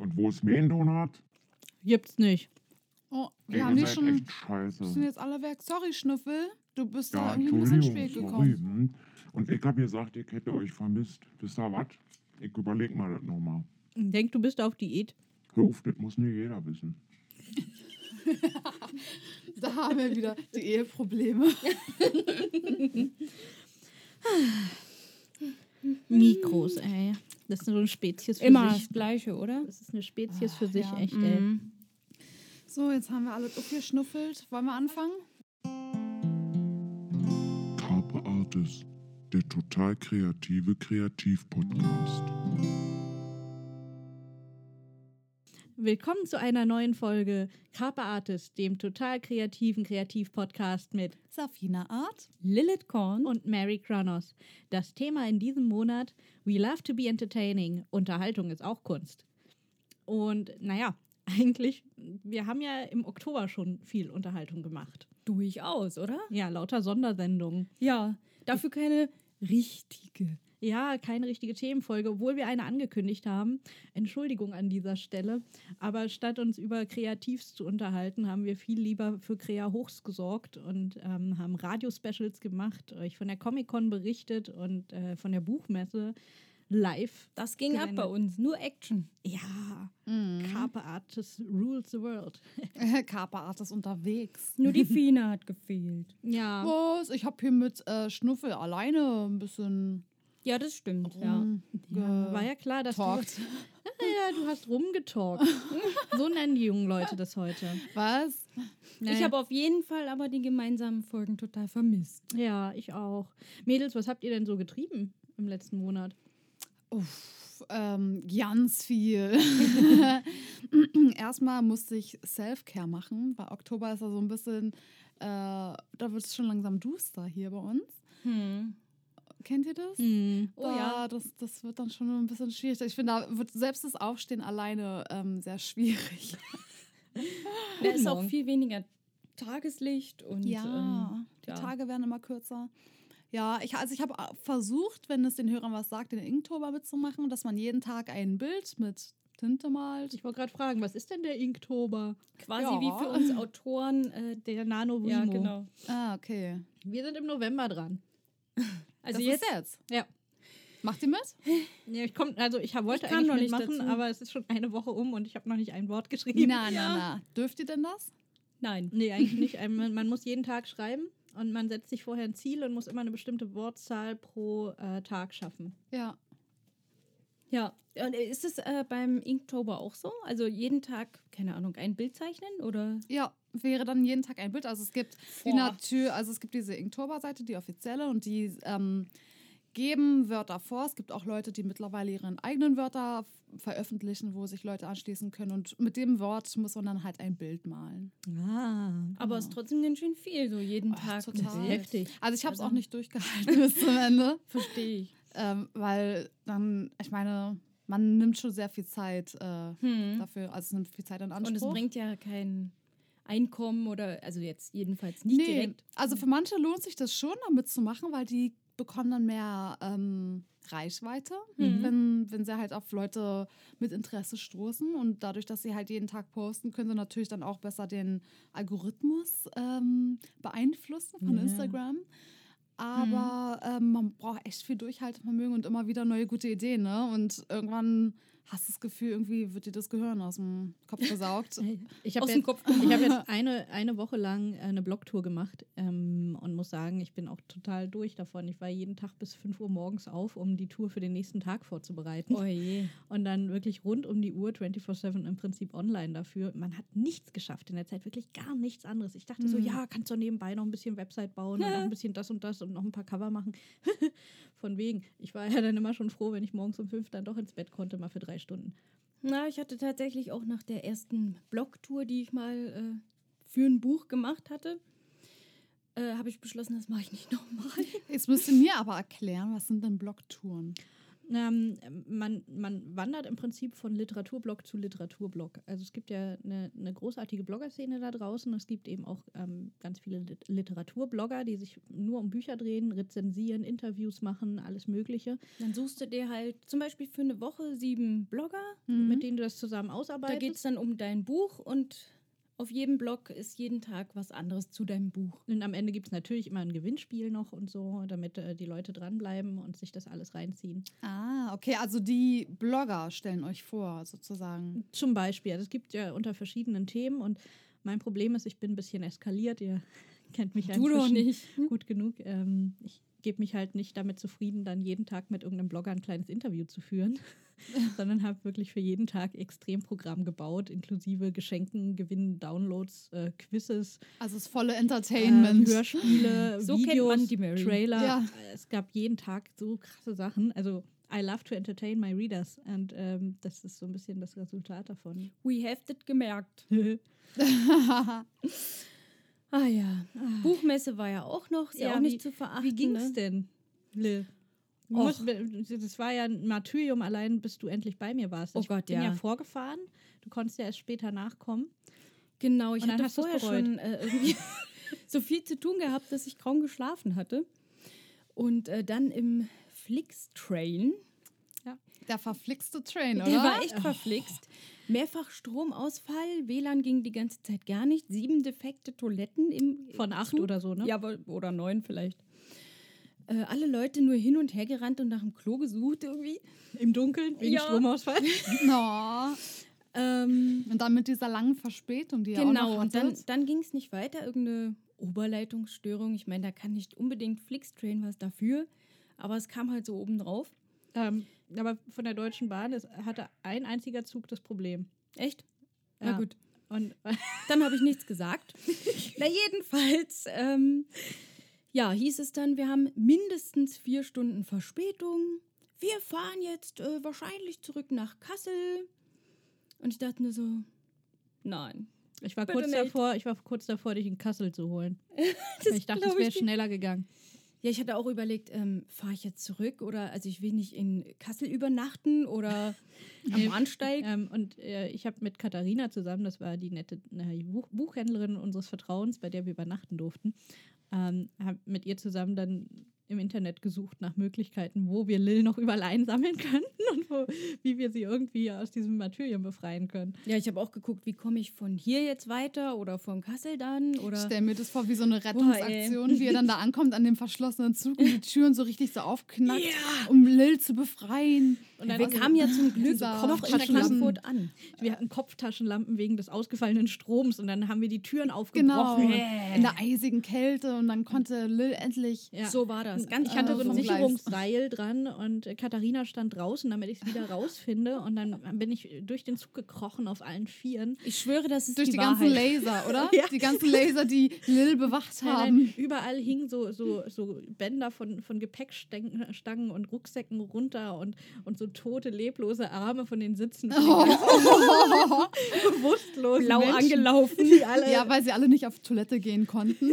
Und wo ist mein Donut? Gibt's nicht. Oh, wir Ey, haben ihr die seid schon. echt scheiße. sind jetzt alle weg. Sorry, Schnüffel. Du bist Ja, da irgendwie ein bisschen spät sorry. gekommen. hm. Und ich hab gesagt, ich hätte euch vermisst. Wisst ihr was? Ich überleg mal das nochmal. Denk, du bist auf Diät. Hör auf, das muss nicht jeder wissen. Da haben wir wieder die Eheprobleme. Mikros, ey. Das ist so eine Spezies für Immer sich. das Gleiche, oder? Das ist eine Spezies für Ach, sich, ja. echt, ey. Mhm. So, jetzt haben wir alles aufgeschnuffelt. Wollen wir anfangen? Carpe Artis, der total kreative Kreativ-Podcast. Willkommen zu einer neuen Folge Carpe Artist, dem total kreativen Kreativ-Podcast mit Safina Art. Lilith Korn. und Mary Kronos. Das Thema in diesem Monat: We love to be entertaining. Unterhaltung ist auch Kunst. Und naja, eigentlich, wir haben ja im Oktober schon viel Unterhaltung gemacht. durchaus, oder? Ja, lauter Sondersendungen. Ja, dafür keine richtige. Ja, keine richtige Themenfolge, obwohl wir eine angekündigt haben. Entschuldigung an dieser Stelle. Aber statt uns über Kreativs zu unterhalten, haben wir viel lieber für Krea Hochs gesorgt und ähm, haben Radio-Specials gemacht, euch von der Comic-Con berichtet und äh, von der Buchmesse live. Das ging ab bei uns. Nur Action. Ja, Mhm. Carpe Artis rules the world. Carpe Art ist unterwegs. Nur die Fine hat gefehlt. Ja, Was? Ich habe hier mit äh, Schnuffel alleine ein bisschen Ja, das stimmt. Ja. ja, war ja klar, dass rumgetalkt. du... Ja, du hast rumgetalkt. so nennen die jungen Leute das heute. Was? Ich Naja. habe auf jeden Fall aber die gemeinsamen Folgen total vermisst. Ja, ich auch. Mädels, was habt ihr denn so getrieben im letzten Monat? Uff, ähm, ganz viel. Erstmal musste ich Self-Care machen, weil Oktober ist ja so ein bisschen, äh, da wird es schon langsam duster hier bei uns. Hm. Kennt ihr das? Hm. Oh ja. Da, das, das wird dann schon ein bisschen schwierig. Ich finde, da wird selbst das Aufstehen alleine ähm, sehr schwierig. Da ist auch viel weniger Tageslicht und ähm, die ja. Tage werden immer kürzer. Ja, ich, also ich habe versucht, wenn es den Hörern was sagt, den Inktober mitzumachen, dass man jeden Tag ein Bild mit Tinte malt. Ich wollte gerade fragen, was ist denn der Inktober? quasi Ja. wie für uns Autoren. Äh, Der Nano ja, Vimo. genau. Ah, okay. Wir sind im November dran. Also das jetzt ist jetzt. Ja. Macht ihr mit? ja ich komm, also ich hab, wollte Ich eigentlich noch nicht dazu. aber es ist schon eine Woche um und ich habe noch nicht ein Wort geschrieben. Na, na, na. Dürft ihr denn das? Nein. Nee, eigentlich nicht. Man, man muss jeden Tag schreiben und man setzt sich vorher ein Ziel und muss immer eine bestimmte Wortzahl pro äh, Tag schaffen. Ja. Ja. Und ist es äh, beim Inktober auch so? Also jeden Tag, keine Ahnung, ein Bild zeichnen oder? Ja, wäre dann jeden Tag ein Bild. Also es gibt die Boah. Natur, also es gibt diese Inktober-Seite, die offizielle, und die ähm, geben Wörter vor. Es gibt auch Leute, die mittlerweile ihre eigenen Wörter veröffentlichen, wo sich Leute anschließen können. Und mit dem Wort muss man dann halt ein Bild malen. Ah. Aber es ist trotzdem ganz schön viel, so jeden Ach, Tag. total. Heftig. Also ich habe es Also- auch nicht durchgehalten bis zum Ende. Verstehe ich. Ähm, weil dann, ich meine, man nimmt schon sehr viel Zeit äh, Hm. dafür, also es nimmt viel Zeit in Anspruch. Und es bringt ja kein Einkommen oder, also jetzt jedenfalls nicht nee, direkt. also für manche lohnt sich das schon, damit zu machen, weil die bekommen dann mehr ähm, Reichweite, Mhm. wenn, wenn sie halt auf Leute mit Interesse stoßen. Und dadurch, dass sie halt jeden Tag posten, können sie natürlich dann auch besser den Algorithmus ähm, beeinflussen von Ja. Instagram. Aber ähm, man braucht echt viel Durchhaltevermögen und immer wieder neue gute Ideen. Ne? Und irgendwann hast das Gefühl, irgendwie wird dir das Gehirn aus dem Kopf gesaugt. Ich habe jetzt, ich hab jetzt eine, eine Woche lang äh, eine Blogtour gemacht ähm, und muss sagen, ich bin auch total durch davon. Ich war jeden Tag bis 5 Uhr morgens auf, um die Tour für den nächsten Tag vorzubereiten. Oh je. Und dann wirklich rund um die Uhr, 24-7 im Prinzip online dafür. Man hat nichts geschafft in der Zeit, wirklich gar nichts anderes. Ich dachte so, Mhm. ja, kannst du nebenbei noch ein bisschen Website bauen und noch ein bisschen das und das und noch ein paar Cover machen. Von wegen. Ich war ja dann immer schon froh, wenn ich morgens um fünf dann doch ins Bett konnte, mal für drei Stunden. Na, ich hatte tatsächlich auch nach der ersten Blogtour, die ich mal äh, für ein Buch gemacht hatte, äh, habe ich beschlossen, das mache ich nicht nochmal. Jetzt müsst ihr mir aber erklären, was sind denn Blogtouren? Ähm, man, man wandert im Prinzip von Literaturblock zu Literaturblock. Also es gibt ja eine, eine großartige Bloggerszene da draußen. Es gibt eben auch ähm, ganz viele Lit Literaturblogger, die sich nur um Bücher drehen, rezensieren, Interviews machen, alles Mögliche, Dann suchst du dir halt zum Beispiel für eine Woche sieben Blogger. mit denen du das zusammen Da ausarbeitest. geht es dann um dein Buch und auf jedem Blog ist jeden Tag was anderes zu deinem Buch. Und am Ende gibt es natürlich immer ein Gewinnspiel noch und so, damit äh, die Leute dranbleiben und sich das alles reinziehen. Ah, okay, also die Blogger stellen euch vor, sozusagen. Zum Beispiel. Also es gibt ja unter verschiedenen Themen und mein Problem ist, ich bin ein bisschen eskaliert. Ihr kennt mich ja Du nicht. gut genug. Ähm, ich gebe mich halt nicht damit zufrieden, dann jeden Tag mit irgendeinem Blogger ein kleines Interview zu führen, sondern habe wirklich für jeden Tag Extremprogramm gebaut, inklusive Geschenken, Gewinnen, Downloads, äh, Quizzes, Also das volle äh, Entertainment. Hörspiele, So kennt Videos, man die Mary. Trailer. Ja. Es gab jeden Tag so krasse Sachen. Also I love to entertain my readers und ähm, das ist so ein bisschen das Resultat davon. We have das gemerkt. Ah ja. Buchmesse war ja auch noch, ist ja, Ja, auch nicht wie- zu verachten. Wie ging's ne? denn, Lil? Musst- Das war ja ein Martyrium allein, bis du endlich bei mir warst. Oh ich Gott, bin ja. ja vorgefahren. Du konntest ja erst später nachkommen. Genau, ich hatte vorher schon äh, irgendwie so viel zu tun gehabt, dass ich kaum geschlafen hatte. Und äh, dann im Flix-Train, Der verflixte Train, der oder? war echt verflixt. Mehrfach Stromausfall, WLAN ging die ganze Zeit gar nicht, sieben defekte Toiletten im Von acht Zug. oder so, ne? Ja, oder neun vielleicht. Äh, alle Leute nur hin und her gerannt und nach dem Klo gesucht irgendwie. Im Dunkeln, wegen Ja. Stromausfall. No. Ähm, Und dann mit dieser langen Verspätung, die ihr auch Genau, und dann, dann ging es nicht weiter. Irgendeine Oberleitungsstörung. Ich meine, da kann nicht unbedingt Flixtrain was dafür, aber es kam halt so obendrauf. Ähm, aber von der Deutschen Bahn ist, hatte ein einziger Zug das Problem. Echt? Ja. Na gut. Und Dann habe ich nichts gesagt. Na, jedenfalls, ähm, ja, hieß es dann, wir haben mindestens vier Stunden Verspätung. Wir fahren jetzt äh, wahrscheinlich zurück nach Kassel. Und ich dachte mir so, nein. ich war Bitte kurz nicht. davor, ich war kurz davor, dich in Kassel zu holen. Ich dachte, es wäre schneller gegangen. Ja, ich hatte auch überlegt, ähm, fahre ich jetzt zurück oder, also ich will nicht in Kassel übernachten oder am Bahnsteig. Ähm, und äh, ich habe mit Katharina zusammen, das war die nette äh, Buch Buchhändlerin unseres Vertrauens, bei der wir übernachten durften, ähm, habe mit ihr zusammen dann im Internet gesucht nach Möglichkeiten, wo wir Lil noch überall einsammeln könnten und wo, wie wir sie irgendwie aus diesem Martyrium befreien können. Ja, ich habe auch geguckt, wie komme ich von hier jetzt weiter oder von Kassel dann Ich oder. stell mir das vor wie so eine Rettungsaktion, wie er dann da ankommt an dem verschlossenen Zug und die Türen so richtig so aufknackt, um Lil zu befreien. Und dann Wir kamen ja zum Glück Dieser noch in Kopftaschenlampen. Frankfurt an. wir hatten Kopftaschenlampen wegen des ausgefallenen Stroms und dann haben wir die Türen Genau, aufgebrochen. und- in der eisigen Kälte und dann konnte Lil endlich Ja. So war das. Ganz Ich hatte so ein. Sicherungsseil dran und äh, Katharina stand draußen, damit ich es wieder rausfinde. Und dann bin ich durch den Zug gekrochen auf allen Vieren. Ich schwöre, das ist durch die, die, ganzen Wahrheit. Laser, oder? Ja. Die ganzen Laser, die Lil bewacht Nein, haben. nein, überall hingen so, so, so Bänder von, von Gepäckstangen Stangen und Rucksäcken runter und, und so tote, leblose Arme von den Sitzen. ganzen Bewusstlosen Blau Menschen, angelaufen, Ja, weil sie alle nicht auf Toilette gehen konnten.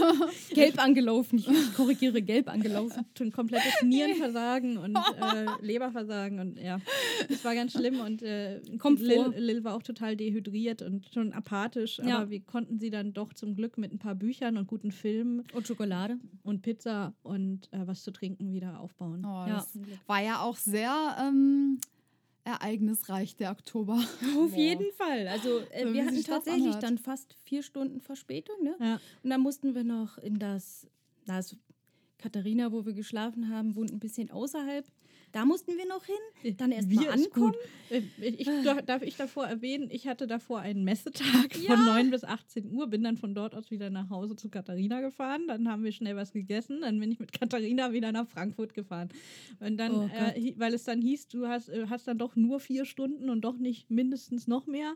gelb angelaufen. Ich, ich korrigiere, gelb angelaufen. schon komplettes Nierenversagen und äh, Leberversagen und ja, das war ganz schlimm und äh, Lil. Lil war auch total dehydriert und schon apathisch, Ja. aber wir konnten sie dann doch zum Glück mit ein paar Büchern und guten Filmen Und Schokolade. und Pizza und äh, was zu trinken wieder aufbauen. Oh, Ja. War ja auch sehr ähm, ereignisreich, der Oktober. Auf Boah. jeden Fall. Also äh, wir hatten tatsächlich anhört. dann fast vier Stunden Verspätung. Ne? Ja. Und dann mussten wir noch in das, na, das Katharina, wo wir geschlafen haben, wohnt ein bisschen außerhalb. Da mussten wir noch hin. Dann erst mal Wir ist ankommen. Äh, Ich, darf- ich davor erwähnen, ich hatte davor einen Messetag von 9 bis 18 Uhr, bin dann von dort aus wieder nach Hause zu Katharina gefahren, dann haben wir schnell was gegessen, dann bin ich mit Katharina wieder nach Frankfurt gefahren. Und dann, Oh äh, weil es dann hieß, du hast, äh, hast dann doch nur vier Stunden und doch nicht mindestens noch mehr,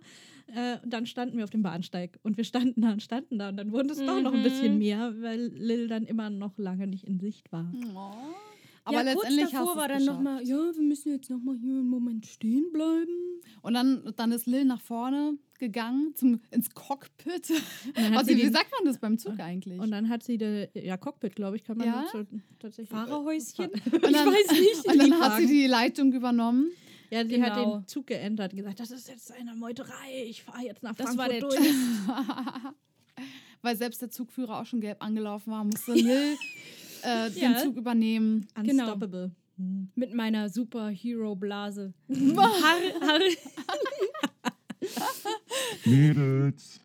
äh, dann standen wir auf dem Bahnsteig und wir standen da und standen da und dann wurde es doch noch ein bisschen Mhm. mehr, weil Lil dann immer noch lange nicht in Sicht war. Aber ja, letztendlich kurz davor hast war dann nochmal, ja, wir müssen jetzt nochmal hier einen Moment stehen bleiben. Und dann, dann ist Lil nach vorne gegangen zum, ins Cockpit. hat Also, sie wie den- sagt man das beim Zug eigentlich? Und dann hat sie de, ja Cockpit, glaube ich, kann man Ja? dazu tatsächlich. Fahrerhäuschen? Und ich dann, weiß nicht. Und dann hat sie die Leitung übernommen. Ja, sie hat Genau. den Zug geändert und gesagt, das ist jetzt eine Meuterei, ich fahre jetzt nach Das Frankfurt war der durch. Weil selbst der Zugführer auch schon gelb angelaufen war, musste Lil äh, den Ja. Zug übernehmen. Genau. Unstoppable. Hm. Mit meiner Superhero-Blase. Mädels,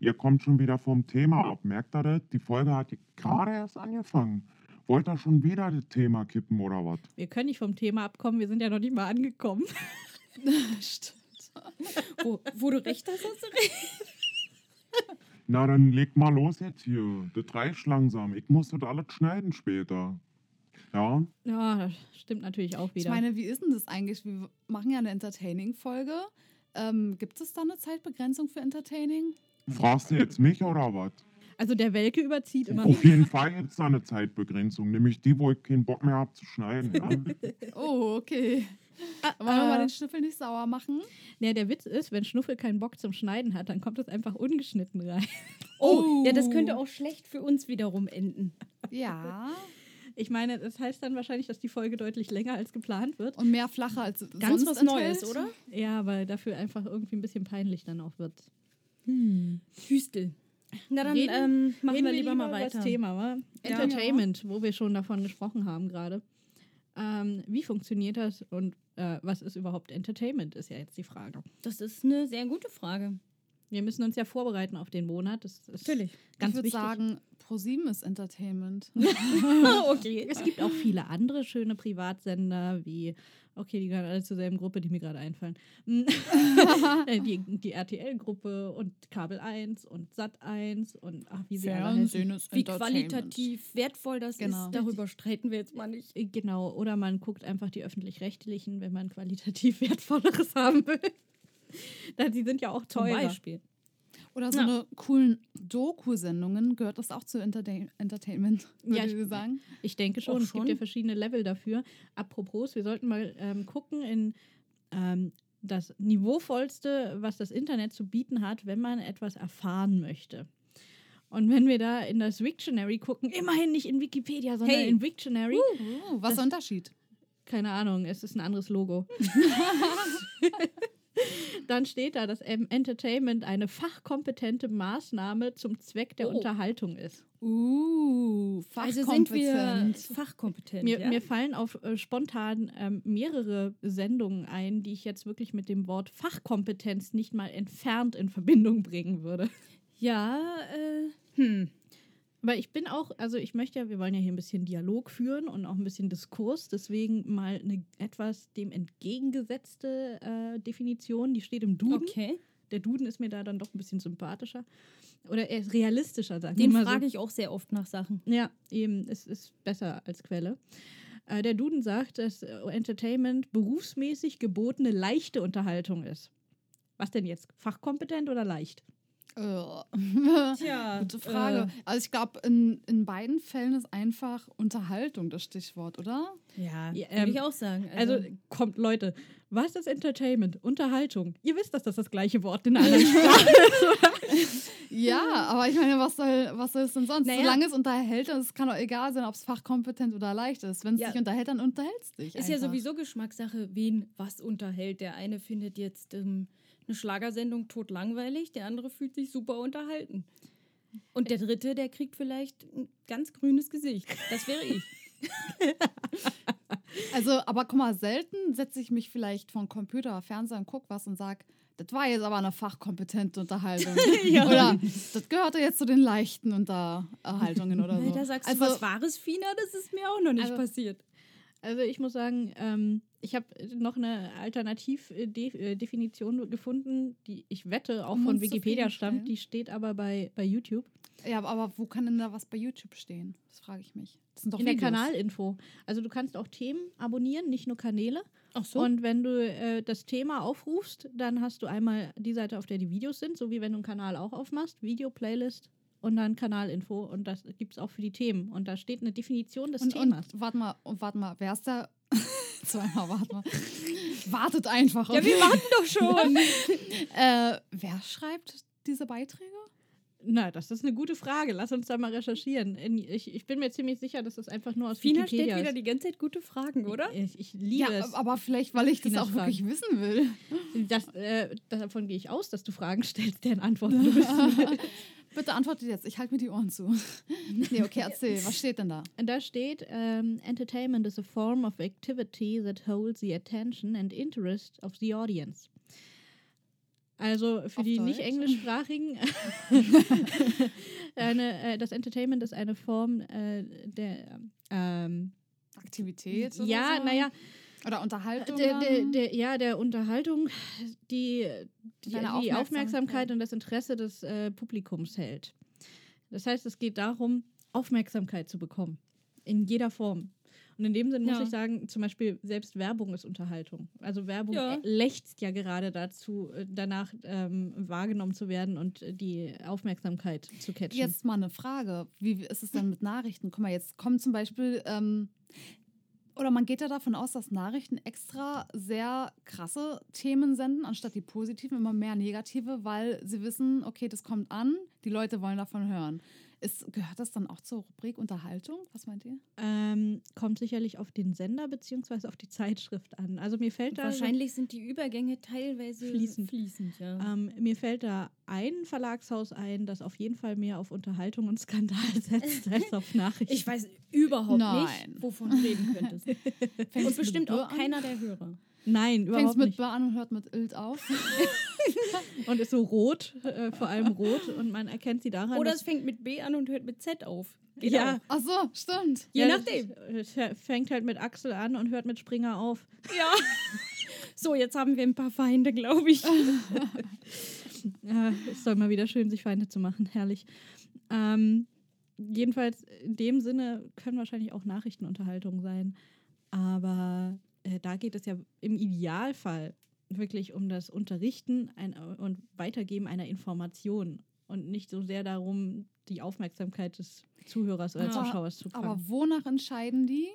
ihr kommt schon wieder vom Thema ab. Merkt ihr das? Die Folge hat gerade erst angefangen. Wollt ihr schon wieder das Thema kippen oder was? Wir können nicht vom Thema abkommen, wir sind ja noch nicht mal angekommen. Stimmt. Wo, wo du recht hast, hast du recht. Na, dann leg mal los jetzt hier. Das reicht langsam. Ich muss das alles schneiden später. Ja, Ja, das stimmt natürlich auch Ich wieder. meine, wie ist denn das eigentlich? Wir machen ja eine Entertaining-Folge. Ähm, gibt es da eine Zeitbegrenzung für Entertaining? fragst du jetzt mich oder was? also der Welke überzieht immer. Auf jeden Fall gibt es da eine Zeitbegrenzung, nämlich die, wo ich keinen Bock mehr habe zu schneiden. Ja? Oh, okay. Wollen wir mal den Schnüffel nicht sauer machen? Ja, der Witz ist, wenn Schnuffel keinen Bock zum Schneiden hat, dann kommt das einfach ungeschnitten rein. Oh, ja, das Oh. könnte auch schlecht für uns wiederum enden. Ja. Ich meine, das heißt dann wahrscheinlich, dass die Folge deutlich länger als geplant wird. Und mehr flacher als Ganz sonst was enthält. Neues, oder? Ja, weil dafür einfach irgendwie ein bisschen peinlich dann auch wird. Hüstel. Na dann Reden- ähm, machen wir lieber mal über weiter. Das Thema, wa? Ja. Entertainment, wo wir schon davon gesprochen haben gerade. Ähm, wie funktioniert das und äh, was ist überhaupt Entertainment, ist ja jetzt die Frage. Das ist eine sehr gute Frage. Wir müssen uns ja vorbereiten auf den Monat. Das ist Natürlich. ganz ich würde wichtig. sagen, ProSieben ist Entertainment. okay. Es gibt auch viele andere schöne Privatsender, wie, okay, die gehören alle zur selben Gruppe, die mir gerade einfallen. Äh, die die RTL-Gruppe und Kabel 1 und Sat 1 und ach, wie sie alle heißen. Fernsehen ist Wie qualitativ wertvoll das Genau. ist, darüber streiten wir jetzt mal nicht. Äh, Genau, oder man guckt einfach die öffentlich-rechtlichen, wenn man qualitativ wertvolleres haben will. Da, die sind ja auch Zum teurer. Beispiel. Oder so Ja. eine coolen Doku-Sendungen. Gehört das auch zu Entertain Entertainment, würde Ja, ich ich- sagen? Ich denke schon, Auch es gibt schon. ja verschiedene Level dafür. Apropos, wir sollten mal ähm, gucken in ähm, das Niveauvollste, was das Internet zu bieten hat, wenn man etwas erfahren möchte. Und wenn wir da in das Wiktionary gucken, immerhin nicht in Wikipedia, sondern Hey. in Wiktionary, Oh, was ist der Unterschied? keine Ahnung, es ist ein anderes Logo. Dann steht da, dass Entertainment eine fachkompetente Maßnahme zum Zweck der Oh. Unterhaltung ist. Uh, Also sind wir fachkompetent. fachkompetent. Mir, ja? mir fallen auf äh, spontan ähm, mehrere Sendungen ein, die ich jetzt wirklich mit dem Wort Fachkompetenz nicht mal entfernt in Verbindung bringen würde. ja, äh, hm. Aber ich bin auch, also ich möchte ja, wir wollen ja hier ein bisschen Dialog führen und auch ein bisschen Diskurs, deswegen mal eine etwas dem entgegengesetzte äh, Definition, die steht im Duden. Okay. Der Duden ist mir da dann doch ein bisschen sympathischer. Oder er ist realistischer, sagen Den wir mal so. frage ich auch sehr oft nach Sachen. Ja, eben, es ist besser als Quelle. Äh, der Duden sagt, dass äh, Entertainment berufsmäßig gebotene leichte Unterhaltung ist. Was denn jetzt? Fachkompetent oder leicht? Äh, Tja, Gute Frage. Also ich glaube, in, in beiden Fällen ist einfach Unterhaltung das Stichwort, oder? Ja, Ja, würde ich ähm, auch sagen. Also, kommt, Leute, was ist Entertainment? Unterhaltung. Ihr wisst, dass das das gleiche Wort in anderen Sprachen ist. Ja, aber ich meine, was soll, was soll es denn sonst? Naja. Solange es unterhält, und es kann doch egal sein, ob es fachkompetent oder leicht ist. Wenn es Ja. dich unterhält, dann unterhältst dich. Ist ja einfach. sowieso Geschmackssache, wen was unterhält. Der eine findet jetzt ähm, eine Schlagersendung tot langweilig, der andere fühlt sich super unterhalten. Und der dritte, der kriegt vielleicht ein ganz grünes Gesicht. Das wäre ich. Also, aber guck mal, selten setze ich mich vielleicht vor den Computer, Fernseher und guck was und sag, das war jetzt aber eine fachkompetente Unterhaltung. Ja. Oder das gehörte jetzt zu den leichten Unterhaltungen oder so. Da sagst also, du was Wahres, Fina, das ist mir auch noch nicht Also- passiert. Also ich muss sagen, ähm, ich habe noch eine Alternativdefinition gefunden, die ich wette auch Um von Wikipedia stammt. Die steht aber bei, bei YouTube. Ja, aber wo kann denn da was bei YouTube stehen? Das frage ich mich. Das sind doch in der Videos. Kanalinfo. Also du kannst auch Themen abonnieren, nicht nur Kanäle. Ach so. Und wenn du äh, das Thema aufrufst, dann hast du einmal die Seite, auf der die Videos sind, so wie wenn du einen Kanal auch aufmachst, Video-Playlist und dann Kanalinfo. Und das gibt es auch für die Themen. Und da steht eine Definition des Und, und Themas. warte mal, und warte mal, wer ist da? Zweimal, warte mal. Wartet einfach. Ja, wir warten doch schon. äh, wer schreibt diese Beiträge? Na, das ist eine gute Frage. Lass uns da mal recherchieren. Ich, ich bin mir ziemlich sicher, dass das einfach nur aus Fina stellt Wikipedia wieder ist. die ganze Zeit gute Fragen, oder? Ich, ich liebe Ja, es. aber vielleicht, weil ich das Tinas auch wirklich wissen will. Das, äh, davon gehe ich aus, dass du Fragen stellst, deren Antworten du wissen willst. Bitte antwortet jetzt, ich halte mir die Ohren zu. nee, okay, erzähl, was steht denn da? Da steht, ähm, Entertainment is a form of activity that holds the attention and interest of the audience. Also für Auf die Deutsch? nicht englischsprachigen, eine, äh, das Entertainment ist eine Form äh, der, ähm, Aktivität? Oder ja, so? naja, Oder Unterhaltung? der, der, der, ja, der Unterhaltung, die die, die Aufmerksamkeit. Aufmerksamkeit. und das Interesse des äh, Publikums hält. Das heißt, es geht darum, Aufmerksamkeit zu bekommen. In jeder Form. Und in dem Sinn muss Ja. ich sagen, zum Beispiel selbst Werbung ist Unterhaltung. Also Werbung Ja. lechzt ja gerade dazu, äh, danach ähm, wahrgenommen zu werden und die Aufmerksamkeit zu catchen. Jetzt mal eine Frage. Wie ist es denn mit Nachrichten? Guck mal, jetzt kommen zum Beispiel, ähm, oder man geht ja davon aus, dass Nachrichten extra sehr krasse Themen senden, anstatt die positiven, immer mehr negative, weil sie wissen, okay, das kommt an, die Leute wollen davon hören. Ist, gehört das dann auch zur Rubrik Unterhaltung? Was meint ihr? ähm, kommt sicherlich auf den Sender beziehungsweise auf die Zeitschrift an. Also mir fällt da Wahrscheinlich sind die Übergänge teilweise Fließend. fließend ja. Ähm, mir fällt da ein Verlagshaus ein, das auf jeden Fall mehr auf Unterhaltung und Skandal setzt als auf Nachrichten. Ich weiß überhaupt Nein. nicht, wovon du reden könntest. Fängst Und mit bestimmt auch an? keiner der Hörer. Nein, Fängt überhaupt mit nicht. B an und hört mit Ilt auf. Und ist so rot, äh, vor allem rot. Und man erkennt sie daran. Oder es fängt mit B an und hört mit Z auf. Geht ja, auch. Ach so, stimmt. Je ja, nachdem. Es es fängt halt mit Axel an und hört mit Springer auf. Ja. So, jetzt haben wir ein paar Feinde, glaube ich. Ja, es soll mal wieder schön, sich Feinde zu machen. Herrlich. Ähm, jedenfalls, in dem Sinne können wahrscheinlich auch Nachrichtenunterhaltung sein. Aber äh, da geht es ja im Idealfall wirklich um das Unterrichten ein, und Weitergeben einer Information und nicht so sehr darum, die Aufmerksamkeit des Zuhörers oder Ja. Zuschauers zu fangen. Aber wonach entscheiden die,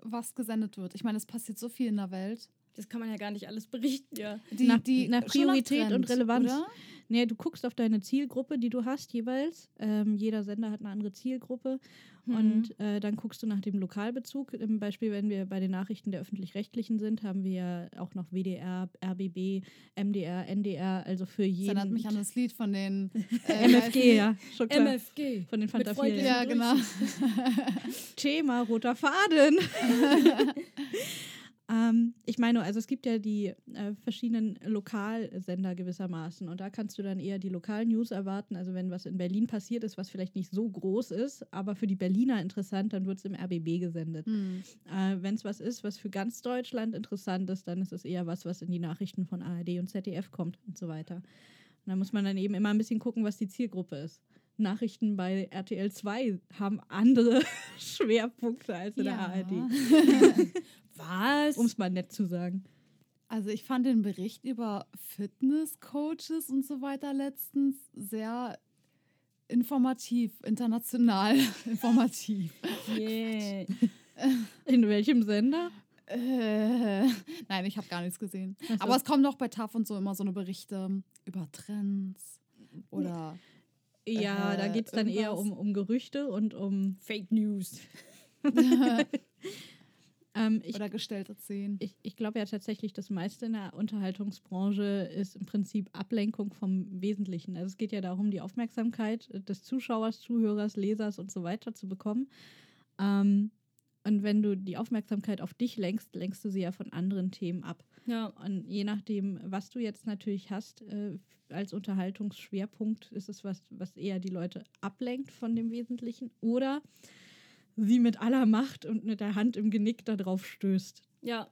was gesendet wird? Ich meine, es passiert so viel in der Welt. Das kann man ja gar nicht alles berichten, ja. Die, Nach- die nach Priorität und Trend, Relevanz. Oder? Nee, du guckst auf deine Zielgruppe, die du hast jeweils. Ähm, jeder Sender hat eine andere Zielgruppe. Mhm. Und äh, dann guckst du nach dem Lokalbezug. Im Beispiel, wenn wir bei den Nachrichten der Öffentlich-Rechtlichen sind, haben wir ja auch noch WDR, RBB, MDR, NDR, also für Das jeden. erinnert mich an das Lied von den äh, MFG, ja, schon klar. MFG. Von den Mit Fanta freundlichen Ja, genau. Thema roter Faden. Ähm, ich meine, also es gibt ja die äh, verschiedenen Lokalsender gewissermaßen und da kannst du dann eher die lokalen News erwarten. Also wenn was in Berlin passiert ist, was vielleicht nicht so groß ist, aber für die Berliner interessant, dann wird es im RBB gesendet. Hm. Äh, wenn es was ist, was für ganz Deutschland interessant ist, dann ist es eher was, was in die Nachrichten von ARD und ZDF kommt und so weiter. Und da muss man dann eben immer ein bisschen gucken, was die Zielgruppe ist. Nachrichten bei RTL 2 haben andere Schwerpunkte als in der Ja. ARD, Was? um es mal nett zu sagen. Also ich fand den Bericht über Fitnesscoaches und so weiter letztens sehr informativ, international informativ. Yeah. In welchem Sender? Äh, nein, ich habe gar nichts gesehen. So. Aber es kommen doch bei TAF und so immer so eine Berichte über Trends oder Ja, da Äh, geht es dann eher um, um Gerüchte und um. Fake News. Ähm, ich oder gestellte Szenen. ich, ich glaube ja tatsächlich, das meiste in der Unterhaltungsbranche ist im Prinzip Ablenkung vom Wesentlichen. Also es geht ja darum, die Aufmerksamkeit des Zuschauers, Zuhörers, Lesers und so weiter zu bekommen. Ähm, und wenn du die Aufmerksamkeit auf dich lenkst, lenkst du sie ja von anderen Themen ab. Ja. Und je nachdem, was du jetzt natürlich hast, äh, als Unterhaltungsschwerpunkt, ist es was, was eher die Leute ablenkt von dem Wesentlichen oder sie mit aller Macht und mit der Hand im Genick darauf stößt. Ja.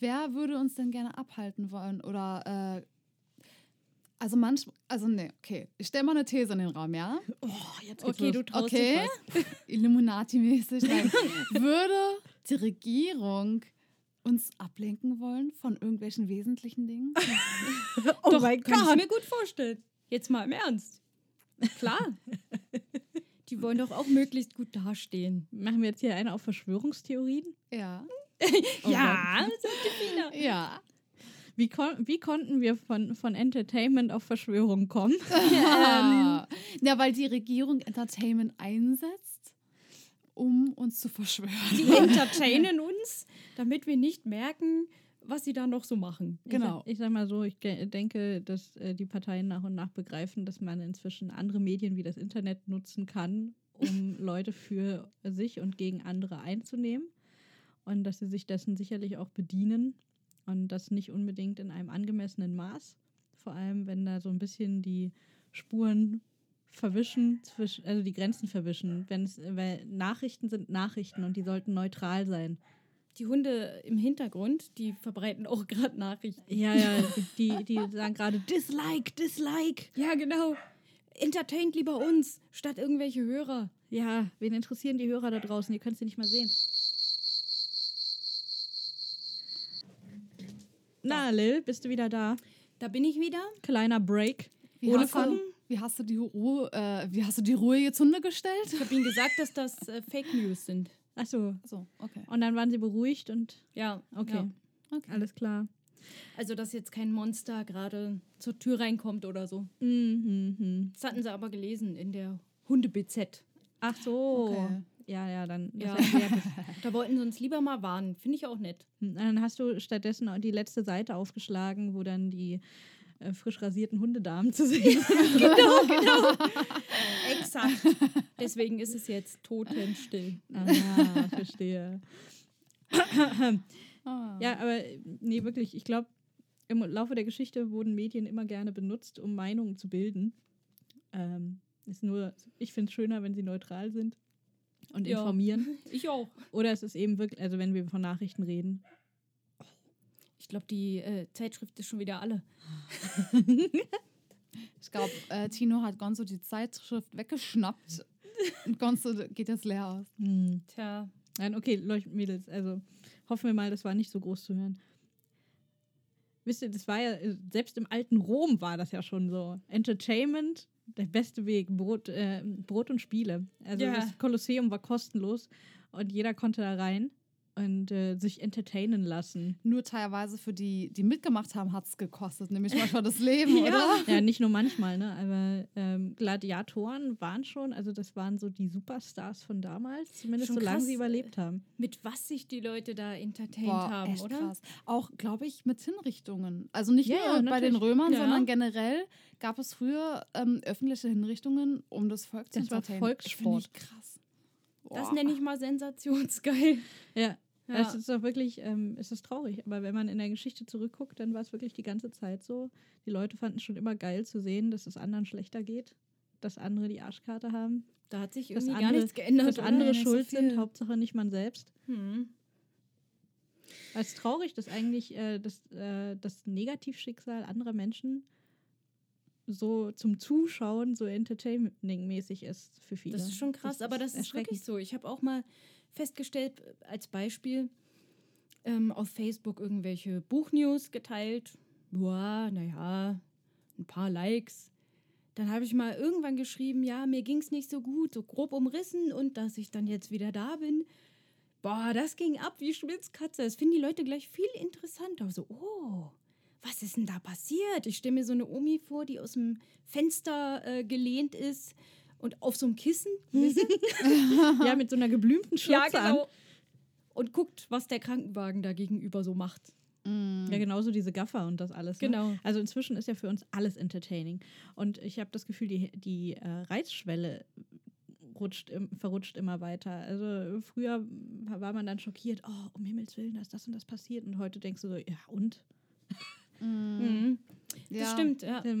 Wer würde uns denn gerne abhalten wollen? Oder äh, also manchmal, also nee, okay. Ich stelle mal eine These in den Raum, ja? Oh, jetzt Okay, du traust Okay. dich Illuminati-mäßig. Würde die Regierung uns ablenken wollen von irgendwelchen wesentlichen Dingen? Oh Doch, mein kann ich Gott. mir gut vorstellen. Jetzt mal im Ernst. Klar. Die wollen doch auch möglichst gut dastehen. Machen wir jetzt hier eine auf Verschwörungstheorien? ja. Oh ja, sagt die Fina. Ja. Wie, kon wie konnten wir von, von Entertainment auf Verschwörung kommen? Ja. ja, weil die Regierung Entertainment einsetzt, um uns zu verschwören. Die entertainen uns, damit wir nicht merken, was sie da noch so machen. Genau. Ich sag, ich sag mal so, ich denke, dass äh, die Parteien nach und nach begreifen, dass man inzwischen andere Medien wie das Internet nutzen kann, um Leute für sich und gegen andere einzunehmen. Und dass sie sich dessen sicherlich auch bedienen. Und das nicht unbedingt in einem angemessenen Maß. Vor allem, wenn da so ein bisschen die Spuren verwischen, zwischen, also die Grenzen verwischen. Wenn's, weil Nachrichten sind Nachrichten und die sollten neutral sein. Die Hunde im Hintergrund, die verbreiten auch gerade Nachrichten. Ja, ja, die, die sagen gerade Dislike, Dislike. Ja, genau. Entertaint lieber uns, statt irgendwelche Hörer. Ja, wen interessieren die Hörer da draußen? Ihr könnt sie nicht mal sehen. Na, Lil, bist du wieder da? Da bin ich wieder. Kleiner Break. Wie Ohne hast, du, Kunden? wie, hast du die Ruhe, äh, wie hast du die Ruhe jetzt Hunde gestellt? Ich habe ihnen gesagt, dass das äh, Fake News sind. Achso. So, okay. Und dann waren sie beruhigt und Ja, okay, Ja. okay. alles klar. Also, dass jetzt kein Monster gerade zur Tür reinkommt oder so. Mhm, mhm. Das hatten sie aber gelesen in der Hunde-BZ. Ach so. Okay. Ja, ja, dann. Ja. Da wollten sie uns lieber mal warnen. Finde ich auch nett. Dann hast du stattdessen die letzte Seite aufgeschlagen, wo dann die äh, frisch rasierten Hundedamen zu sehen genau, genau. Exakt. Deswegen ist es jetzt totenstill. Ah, verstehe. Ah. Ja, aber nee, wirklich, ich glaube, im Laufe der Geschichte wurden Medien immer gerne benutzt, um Meinungen zu bilden. Ähm, ist nur, ich finde es schöner, wenn sie neutral sind und Ja. informieren. Ich auch. Oder es ist eben wirklich, also wenn wir von Nachrichten reden. Ich glaube, die äh, Zeitschrift ist schon wieder alle. Ich glaube, äh, Tino hat Gonzo die Zeitschrift weggeschnappt. Und Gonzo geht jetzt leer aus. Hm. Tja. Nein, okay, Leute, Mädels, also hoffen wir mal, das war nicht so groß zu hören. Wisst ihr, das war ja, äh, selbst im alten Rom war das ja schon so. Entertainment, der beste Weg, Brot, äh, Brot und Spiele. Also Ja. das Kolosseum war kostenlos und jeder konnte da rein und äh, sich entertainen lassen. Nur teilweise für die, die mitgemacht haben, hat es gekostet. Nämlich manchmal das Leben, oder? Ja, nicht nur manchmal, ne? Aber ähm, Gladiatoren waren schon, also das waren so die Superstars von damals, zumindest Schon solange krass. sie überlebt haben. Mit was sich die Leute da entertained Boah, haben, echt oder? krass. Auch, glaube ich, mit Hinrichtungen. Also nicht Ja, nur ja, bei den. Römern, Ja. sondern generell gab es früher ähm, öffentliche Hinrichtungen, um das Volk zu Das war entertainen. Volkssport. Finde ich krass. Das nenne ich mal sensationsgeil. Ja. Ja. Es ist doch wirklich, ähm, es ist traurig, aber wenn man in der Geschichte zurückguckt, dann war es wirklich die ganze Zeit so. Die Leute fanden es schon immer geil zu sehen, dass es anderen schlechter geht, dass andere die Arschkarte haben, Da hat sich irgendwie andere, gar nichts geändert. dass oder? andere so schuld sind, viel. Hauptsache nicht man selbst. Hm. Es ist traurig, dass eigentlich äh, das, äh, das Negativschicksal anderer Menschen so zum Zuschauen so entertaining-mäßig ist für viele. Das ist schon krass, aber das ist wirklich so. Ich habe auch mal festgestellt, als Beispiel, ähm, auf Facebook irgendwelche Buchnews geteilt. Boah, naja, ein paar Likes. Dann habe ich mal irgendwann geschrieben, ja, mir ging es nicht so gut, so grob umrissen und dass ich dann jetzt wieder da bin. Boah, das ging ab wie Schmitzkatze. Das finden die Leute gleich viel interessanter. So, oh, was ist denn da passiert? Ich stelle mir so eine Omi vor, die aus dem Fenster äh, gelehnt ist und auf so einem Kissen. ihr? Ja, mit so einer geblümten Schürze an. Und guckt, was der Krankenwagen da gegenüber so macht. Mm. Ja, genauso diese Gaffer und das alles. Ne? Genau. Also inzwischen ist ja für uns alles entertaining. Und ich habe das Gefühl, die, die äh, Reizschwelle rutscht, im, verrutscht immer weiter. Also früher war man dann schockiert, oh, um Himmels Willen, da ist das und das passiert. Und heute denkst du so, ja und? Mm. Mhm. Das Ja. stimmt, ja. Man,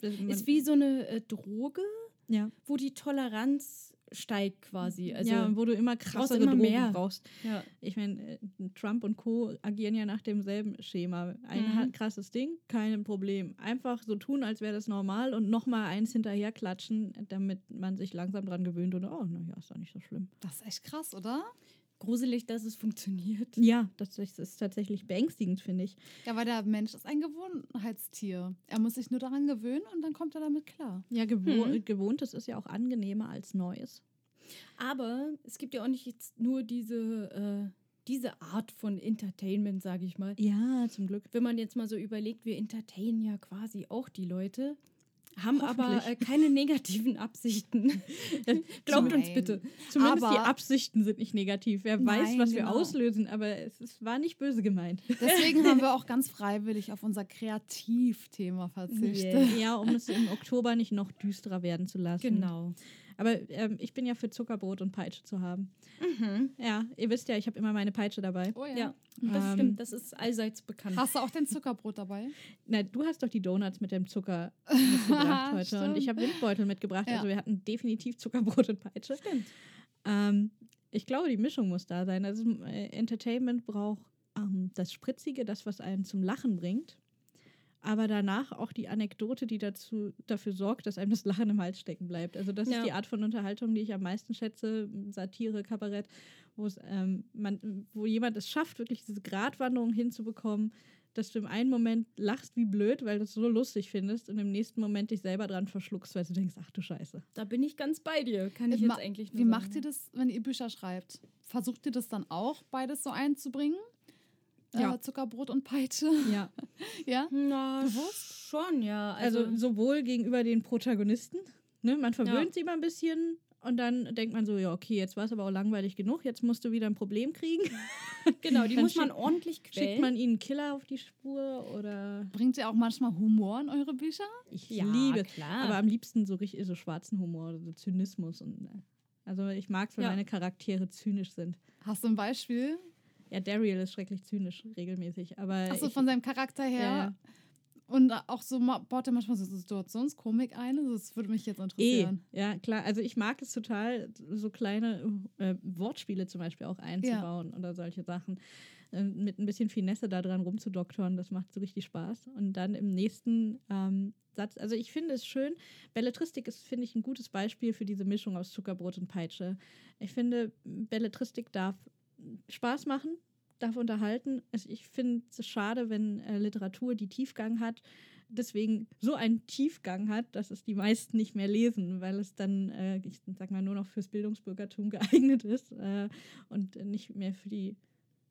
man, Ist wie so eine äh, Droge, ja. wo die Toleranz steigt quasi. Also, ja, wo du immer krassere immer Drogen mehr. brauchst. ja. Ich meine, äh, Trump und Co. agieren ja nach demselben Schema. Ein Mhm. krasses Ding, kein Problem. Einfach so tun, als wäre das normal und nochmal eins hinterher klatschen, damit man sich langsam dran gewöhnt und oh, naja, ist doch nicht so schlimm. Das ist echt krass, oder? Gruselig, dass es funktioniert. Ja, das ist, tatsächlich beängstigend, finde ich. Ja, weil der Mensch ist ein Gewohnheitstier. Er muss sich nur daran gewöhnen und dann kommt er damit klar. Ja, gewo Mhm. Gewohntes ist ja auch angenehmer als Neues. Aber es gibt ja auch nicht jetzt nur diese äh, diese Art von Entertainment, sage ich mal. Ja, zum Glück. Wenn man jetzt mal so überlegt, wir entertainen ja quasi auch die Leute, haben aber äh, keine negativen Absichten. Glaubt uns Nein. bitte. Zumindest die Aber- Absichten sind nicht negativ. Wer weiß, Nein, was wir genau. auslösen, aber es ist, war nicht böse gemeint. Deswegen haben wir auch ganz freiwillig auf unser Kreativthema verzichtet. Ja, um es im Oktober nicht noch düsterer werden zu lassen. Genau. Aber ähm, ich bin ja für Zuckerbrot und Peitsche zu haben. Mhm. Ja, ihr wisst ja, ich habe immer meine Peitsche dabei. Oh Ja, das Ähm, stimmt. Das ist allseits bekannt. Hast du auch den Zuckerbrot dabei? Na, du hast doch die Donuts mit dem Zucker mitgebracht heute und Stimmt. ich habe Windbeutel mitgebracht. Ja. Also wir hatten definitiv Zuckerbrot und Peitsche. Stimmt. Ähm, ich glaube, die Mischung muss da sein. Also äh, Entertainment braucht ähm, das Spritzige, das, was einen zum Lachen bringt. Aber danach auch die Anekdote, die dazu, dafür sorgt, dass einem das Lachen im Hals stecken bleibt. Also das Ja. ist die Art von Unterhaltung, die ich am meisten schätze. Satire, Kabarett, wo es, ähm, man, wo jemand es schafft, wirklich diese Gratwanderung hinzubekommen, dass du im einen Moment lachst wie blöd, weil du es so lustig findest und im nächsten Moment dich selber dran verschluckst, weil du denkst, ach du Scheiße. Da bin ich ganz bei dir. Kann ich Ma- jetzt eigentlich nur Wie sagen. macht ihr das, wenn ihr Bücher schreibt? Versucht ihr das dann auch, beides so einzubringen? Ja. Äh, Zuckerbrot und Peitsche? Ja. ja? Na, Bewusst? schon, ja. Also, Also, sowohl gegenüber den Protagonisten, ne? man verwöhnt Ja. sie immer ein bisschen und dann denkt man so, ja, okay, jetzt war es aber auch langweilig genug, jetzt musst du wieder ein Problem kriegen. genau, die dann muss man ordentlich quälen. Schickt man ihnen einen Killer auf die Spur oder Bringt ihr auch manchmal Humor in eure Bücher? ich Ja, liebe, klar. aber am liebsten so richtig so schwarzen Humor so Zynismus und äh, also ich mag es, wenn Ja. meine Charaktere zynisch sind. Hast du ein Beispiel? Ja, Daryl ist schrecklich zynisch regelmäßig, aber Achso, von seinem Charakter her. Ja, ja. Und auch so baut er manchmal so Situationskomik ein. Also Das würde mich jetzt interessieren. ja klar. Also ich mag es total, so kleine äh, Wortspiele zum Beispiel auch einzubauen oder solche Sachen. Äh, mit ein bisschen Finesse da dran rumzudoktoren, das macht so richtig Spaß. Und dann im nächsten ähm, Satz, also ich finde es schön, Belletristik ist, finde ich, ein gutes Beispiel für diese Mischung aus Zuckerbrot und Peitsche. Ich finde, Belletristik darf Spaß machen, darf unterhalten. Es- Ich finde es schade, wenn äh, Literatur, die Tiefgang hat, deswegen so einen Tiefgang hat, dass es die meisten nicht mehr lesen, weil es dann, äh, ich sag mal, nur noch fürs Bildungsbürgertum geeignet ist äh, und nicht mehr für die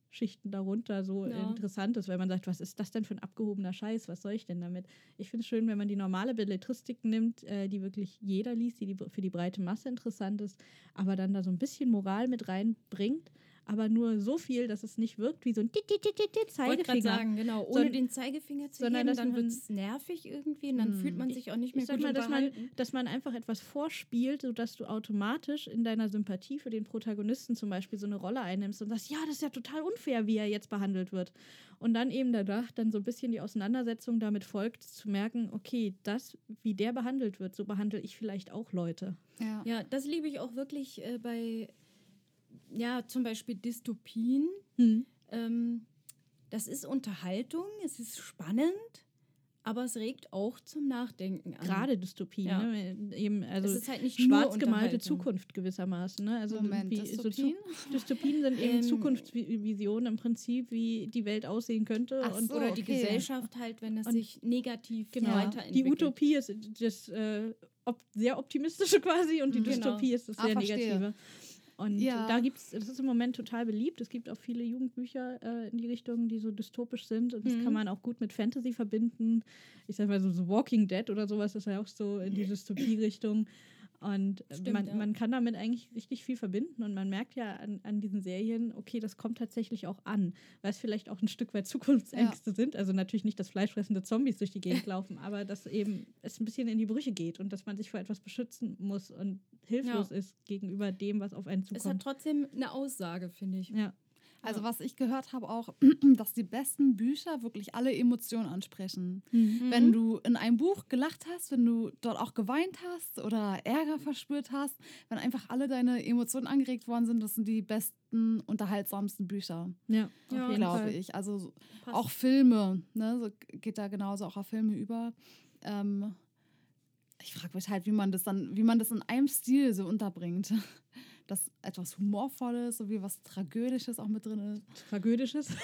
Schichten darunter so Ja. interessant ist, weil man sagt, was ist das denn für ein abgehobener Scheiß, was soll ich denn damit? Ich finde es schön, wenn man die normale Belletristik nimmt, äh, die wirklich jeder liest, die, die für die breite Masse interessant ist, aber dann da so ein bisschen Moral mit reinbringt, aber nur so viel, dass es nicht wirkt wie so ein Tit, Tit, Tit, Tit, Ich Zeigefinger. sagen, genau, ohne Sondern- den Zeigefinger zu sondern heben, dann wird es nervig irgendwie und dann Hm. fühlt man sich auch nicht mehr Ich sag gut mal, dass man, dass man einfach etwas vorspielt, sodass du automatisch in deiner Sympathie für den Protagonisten zum Beispiel so eine Rolle einnimmst und sagst, ja, das ist ja total unfair, wie er jetzt behandelt wird. Und dann eben danach dann so ein bisschen die Auseinandersetzung damit folgt, zu merken, okay, das, wie der behandelt wird, so behandle ich vielleicht auch Leute. Ja. Ja, das liebe ich auch wirklich äh, bei, ja, zum Beispiel Dystopien. Ähm, das ist Unterhaltung, es ist spannend, aber es regt auch zum Nachdenken an. Gerade Dystopien, Ja. ne? eben, also es ist halt nicht nur schwarz gemalte. Zukunft gewissermaßen. Ne? Also Moment, wie, so Dystopien? Dystopien sind eben Ähm, Zukunftsvisionen im Prinzip, wie die Welt aussehen könnte. Ach und so. Oder die okay. Gesellschaft halt, wenn es Und- sich negativ Genau. weiterentwickelt. Die Utopie ist das äh, op sehr optimistische quasi und die Mhm. Dystopie ist das Ah, sehr verstehe. negative. Und Ja. da gibt es, das ist im Moment total beliebt. Es gibt auch viele Jugendbücher äh, in die Richtung, die so dystopisch sind. Und das Mhm. kann man auch gut mit Fantasy verbinden. Ich sag mal so, so Walking Dead oder sowas ist ja auch so in die Dystopie-Richtung. Und Stimmt, man, ja. man kann damit eigentlich richtig viel verbinden. Und man merkt ja an, an diesen Serien, okay, das kommt tatsächlich auch an, weil es vielleicht auch ein Stück weit Zukunftsängste sind. Also natürlich nicht, dass fleischfressende Zombies durch die Gegend laufen, aber dass eben es ein bisschen in die Brüche geht und dass man sich vor etwas beschützen muss und hilflos Ja. ist gegenüber dem, was auf einen Es hat zukommt. trotzdem eine Aussage, finde ich. Ja. Also was ich gehört habe auch, dass die besten Bücher wirklich alle Emotionen ansprechen. Mhm. Wenn du in einem Buch gelacht hast, wenn du dort auch geweint hast oder Ärger verspürt hast, wenn einfach alle deine Emotionen angeregt worden sind, das sind die besten, unterhaltsamsten Bücher, Ja, Ja, glaube ich. Also so- Passt. auch Filme, ne, so geht da genauso auch auf Filme über. Ähm, ich frage mich halt, wie man das dann, wie man das in einem Stil so unterbringt. Dass etwas Humorvolles, so wie was Tragödisches auch mit drin ist. Tragödisches.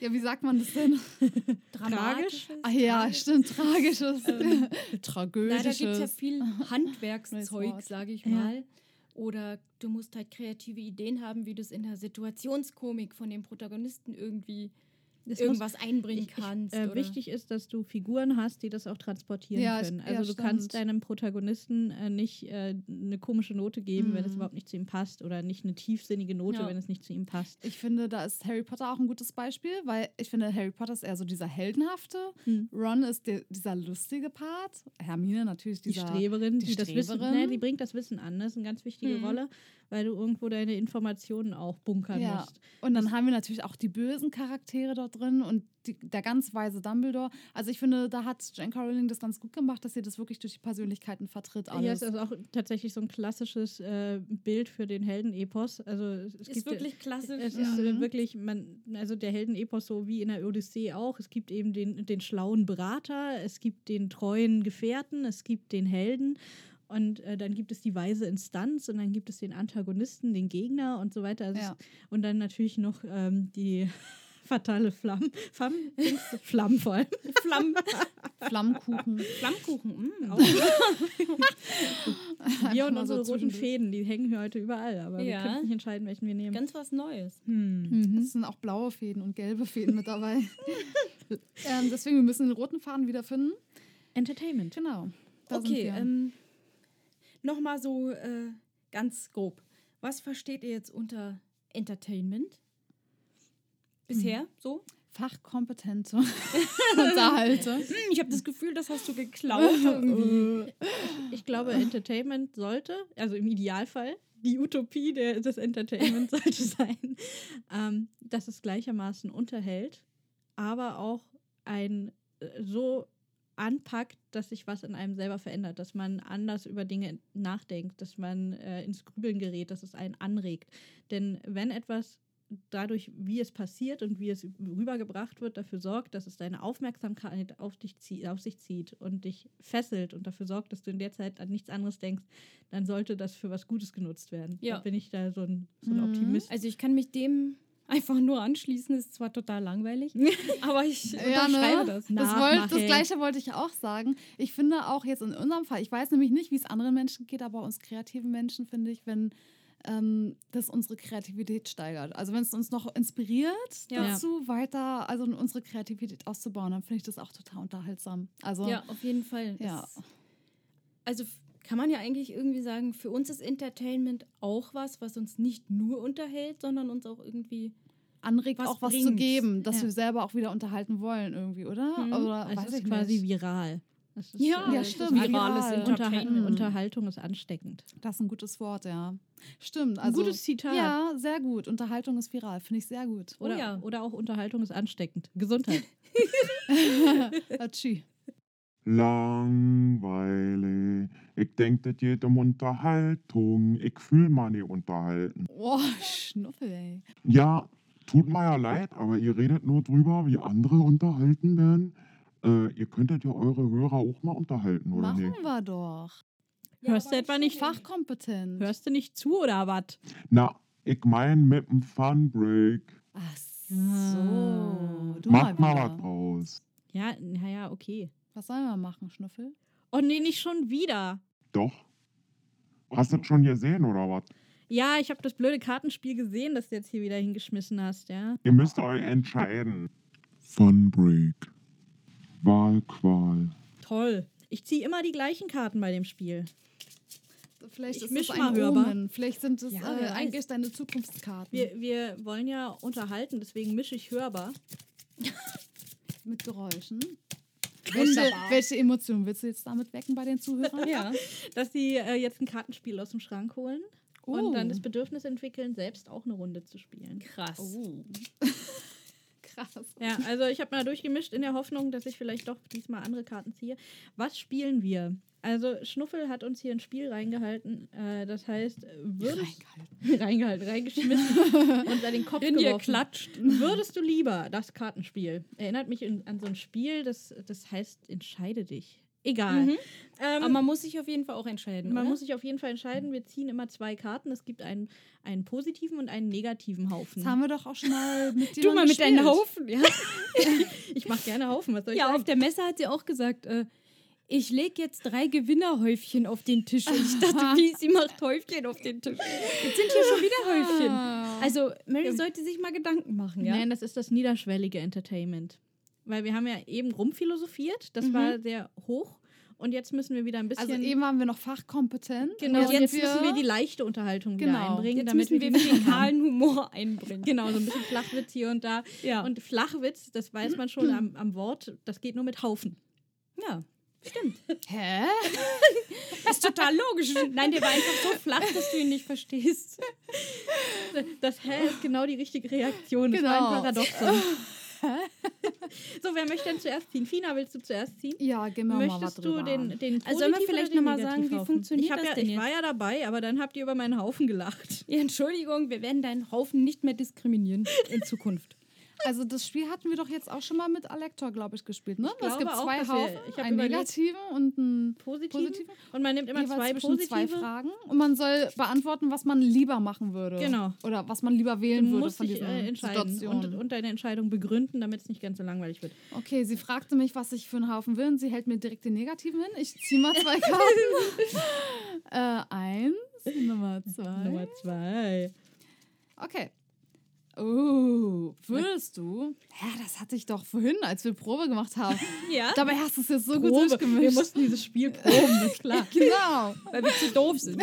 Ja, wie sagt man das denn? Dramatisches. Ach ja, stimmt, Tragisches. Ähm, Leider Tragödisches. gibt es ja viel Handwerkszeug, sage ich Ja. mal. Oder du musst halt kreative Ideen haben, wie du es in der Situationskomik von dem Protagonisten irgendwie Es irgendwas einbringen ich, kannst. Ich, äh, wichtig ist, dass du Figuren hast, die das auch transportieren Ja, können. ja, Also du kannst stimmt. deinem Protagonisten äh, nicht äh, eine komische Note geben, wenn es Mhm. überhaupt nicht zu ihm passt, oder nicht eine tiefsinnige Note, Ja. wenn es nicht zu ihm passt. Ich finde, da ist Harry Potter auch ein gutes Beispiel, weil ich finde, Harry Potter ist eher so dieser heldenhafte. Hm. Ron ist der, dieser lustige Part. Hermine natürlich Die dieser. Streberin, die die, das Wissen, Streberin. ne, die bringt das Wissen an. Das ist eine ganz wichtige Mhm. Rolle, weil du irgendwo deine Informationen auch bunkern Ja. musst. Und dann haben wir natürlich auch die bösen Charaktere dort drin und die, der ganz weise Dumbledore. Also ich finde, da hat J.K. Rowling das ganz gut gemacht, dass sie das wirklich durch die Persönlichkeiten vertritt. Alles. ist also auch tatsächlich so ein klassisches äh, Bild für den Heldenepos. Also es, es ist gibt wirklich klassisch. Es ja. ist äh, Mhm. wirklich, man, also der Heldenepos so wie in der Odyssee auch. Es gibt eben den, den schlauen Berater, es gibt den treuen Gefährten, es gibt den Helden und äh, dann gibt es die weise Instanz und dann gibt es den Antagonisten, den Gegner und so weiter. Also Ja. es, und dann natürlich noch ähm, die fatale Flamme, Flamm, Dings, Flammen vor allem. Flamm, Flammkuchen. Flammkuchen. Mm. Wir und mal so unsere roten. Fäden, die hängen hier heute überall, aber wir Ja. können nicht entscheiden, welchen wir nehmen. Ganz was Neues. Hm. Mhm. Es sind auch blaue Fäden und gelbe Fäden mit dabei. ähm, deswegen, wir müssen den roten Faden wiederfinden. Entertainment. Genau. Okay, wir. ähm, nochmal so äh, ganz grob. Was versteht ihr jetzt unter Entertainment? Bisher so? Fachkompetente Unterhalte. Hm, ich habe das Gefühl, das hast du geklaut irgendwie. Ich glaube, Entertainment sollte, also im Idealfall, die Utopie der, des Entertainment sollte sein, ähm, dass es gleichermaßen unterhält, aber auch ein äh, so anpackt, dass sich was in einem selber verändert, dass man anders über Dinge nachdenkt, dass man äh, ins Grübeln gerät, dass es einen anregt. Denn wenn etwas dadurch, wie es passiert und wie es rübergebracht wird, dafür sorgt, dass es deine Aufmerksamkeit auf, dich zie auf sich zieht und dich fesselt und dafür sorgt, dass du in der Zeit an nichts anderes denkst, dann sollte das für was Gutes genutzt werden. Ja. Da bin ich da so ein, so ein Mhm. Optimist. Also ich kann mich dem einfach nur anschließen. Ist zwar total langweilig, aber ich Ja, unterschreibe ne? das. Das, wollt, das. Gleiche wollte ich auch sagen. Ich finde auch jetzt in unserem Fall, ich weiß nämlich nicht, wie es anderen Menschen geht, aber uns kreativen Menschen finde ich, wenn ähm, das unsere Kreativität steigert. Also wenn es uns noch inspiriert, Ja. dazu weiter, also unsere Kreativität auszubauen, dann finde ich das auch total unterhaltsam. Also Ja, auf jeden Fall. Ja. Das, also kann man ja eigentlich irgendwie sagen, für uns ist Entertainment auch was, was uns nicht nur unterhält, sondern uns auch irgendwie. anregt Was auch was zu bringt's. geben, dass Ja. wir selber auch wieder unterhalten wollen irgendwie, oder? Mhm. Oder es weiß ist ich quasi nicht. viral. Es ist, Ja, ja, es ist stimmt, viral. virales Unterhal Entertainment. Unterhaltung ist ansteckend. Das ist ein gutes Wort, ja. Stimmt. Ein Also, gutes Zitat. Ja, sehr gut. Unterhaltung ist viral, finde ich sehr gut. Oh Oder, ja. oder auch Unterhaltung ist ansteckend. Gesundheit. Atschi. Langweilig. Ich denk, das geht um Unterhaltung. Ich fühl mal nicht unterhalten. Boah, Schnuffel, ey. Ja, tut mir ja leid, aber ihr redet nur drüber, wie andere unterhalten werden. Äh, ihr könntet ja eure Hörer auch mal unterhalten, oder Machen nicht? wir doch. Hörst du etwa nicht Fachkompetent. Hörst du nicht zu oder was? Na, ich mein mit dem Funbreak. Ach so. Ah. Du Macht mal wieder. was draus. Ja, naja, okay. Was sollen wir machen, Schnuffel? Oh nee, nicht schon wieder. Doch. Hast du das schon gesehen, oder was? Ja, ich habe das blöde Kartenspiel gesehen, das du jetzt hier wieder hingeschmissen hast, ja. Ihr müsst euch entscheiden. Funbreak. Wahlqual. Toll. Ich ziehe immer die gleichen Karten bei dem Spiel. Vielleicht Ich ist das ein hörbar. Omen. Vielleicht sind es Ja, äh, eigentlich deine Zukunftskarten. Wir, wir wollen ja unterhalten, deswegen mische ich hörbar. Mit Geräuschen. Welche, Wunderbar. welche Emotionen willst du jetzt damit wecken bei den Zuhörern? Ja. Dass sie äh, jetzt ein Kartenspiel aus dem Schrank holen und dann Oh. das Bedürfnis entwickeln, selbst auch eine Runde zu spielen. Krass. Oh. Krass. Ja, also ich habe mal durchgemischt in der Hoffnung, dass ich vielleicht doch diesmal andere Karten ziehe. Was spielen wir? Also Schnuffel hat uns hier ein Spiel reingehalten. Äh, das heißt, würdest, Reingehalten. reingehalten, reingeschmissen und an den Kopf In dir geworfen. klatscht. Würdest du lieber das Kartenspiel? Erinnert mich in, an so ein Spiel, das, das heißt Entscheide dich. Egal. Mhm. Ähm, Aber man muss sich auf jeden Fall auch entscheiden. man oder? muss sich auf jeden Fall entscheiden. Wir ziehen immer zwei Karten. Es gibt einen, einen positiven und einen negativen Haufen. Das haben wir doch auch schon mal mit dir Du mal mit deinen gespielt. Haufen, ja. Ich mache gerne Haufen. Was soll ich Ja, sagen? auf der Messe hat sie auch gesagt, äh, ich lege jetzt drei Gewinnerhäufchen auf den Tisch. Und ich dachte, wie, sie macht Häufchen auf den Tisch. Jetzt sind hier schon wieder Häufchen. Also, Mary sollte sich mal Gedanken machen, ja? Nein, das ist das niederschwellige Entertainment. Weil wir haben ja eben rumphilosophiert, das war sehr hoch. Und jetzt müssen wir wieder ein bisschen. Also eben waren wir noch fachkompetent. genau, und jetzt, müssen wir die leichte Unterhaltung wieder Genau. einbringen, Jetzt damit müssen wir wieder kahlen Humor einbringen. Genau, so ein bisschen Flachwitz hier und da. Ja. Und Flachwitz, das weiß man schon am, am Wort, das geht nur mit Haufen. Ja, stimmt. Hä? ist total logisch. Nein, der war einfach so flach, dass du ihn nicht verstehst. Das Hä ist genau die richtige Reaktion. Das war Genau. ein Paradoxon. so, wer möchte denn zuerst ziehen? Fina, willst du zuerst ziehen? Ja, was Möchtest du drüber. den, den Also sollen wir vielleicht oder den noch mal sagen, wie funktioniert ich hab das ja, denn Ich jetzt? war ja dabei, aber dann habt ihr über meinen Haufen gelacht. Ja, Entschuldigung, wir werden deinen Haufen nicht mehr diskriminieren in Zukunft. Also das Spiel hatten wir doch jetzt auch schon mal mit Alektor, glaube ich, gespielt, ne? Ich es gibt auch, zwei wir- Haufen, hab einen negativen und einen Positiven. positiven. Und man nimmt immer zwei positive. zwei Fragen und man soll beantworten, was man lieber machen würde. Genau. Oder was man lieber wählen Du würde von diesen äh, entscheiden Situationen. und, und deine Entscheidung begründen, damit es nicht ganz so langweilig wird. okay, sie fragte mich, was ich für einen Haufen will und sie hält mir direkt den negativen hin. Ich ziehe mal zwei Karten. äh, eins, Nummer zwei. Nummer zwei. Okay. Oh, würdest du? Ja, das hatte ich doch vorhin, als wir Probe gemacht haben. Ja? Dabei hast du es jetzt so gut Probe. Wir durchgemischt. mussten dieses Spiel proben, ist klar. Genau. Weil wir zu doof sind.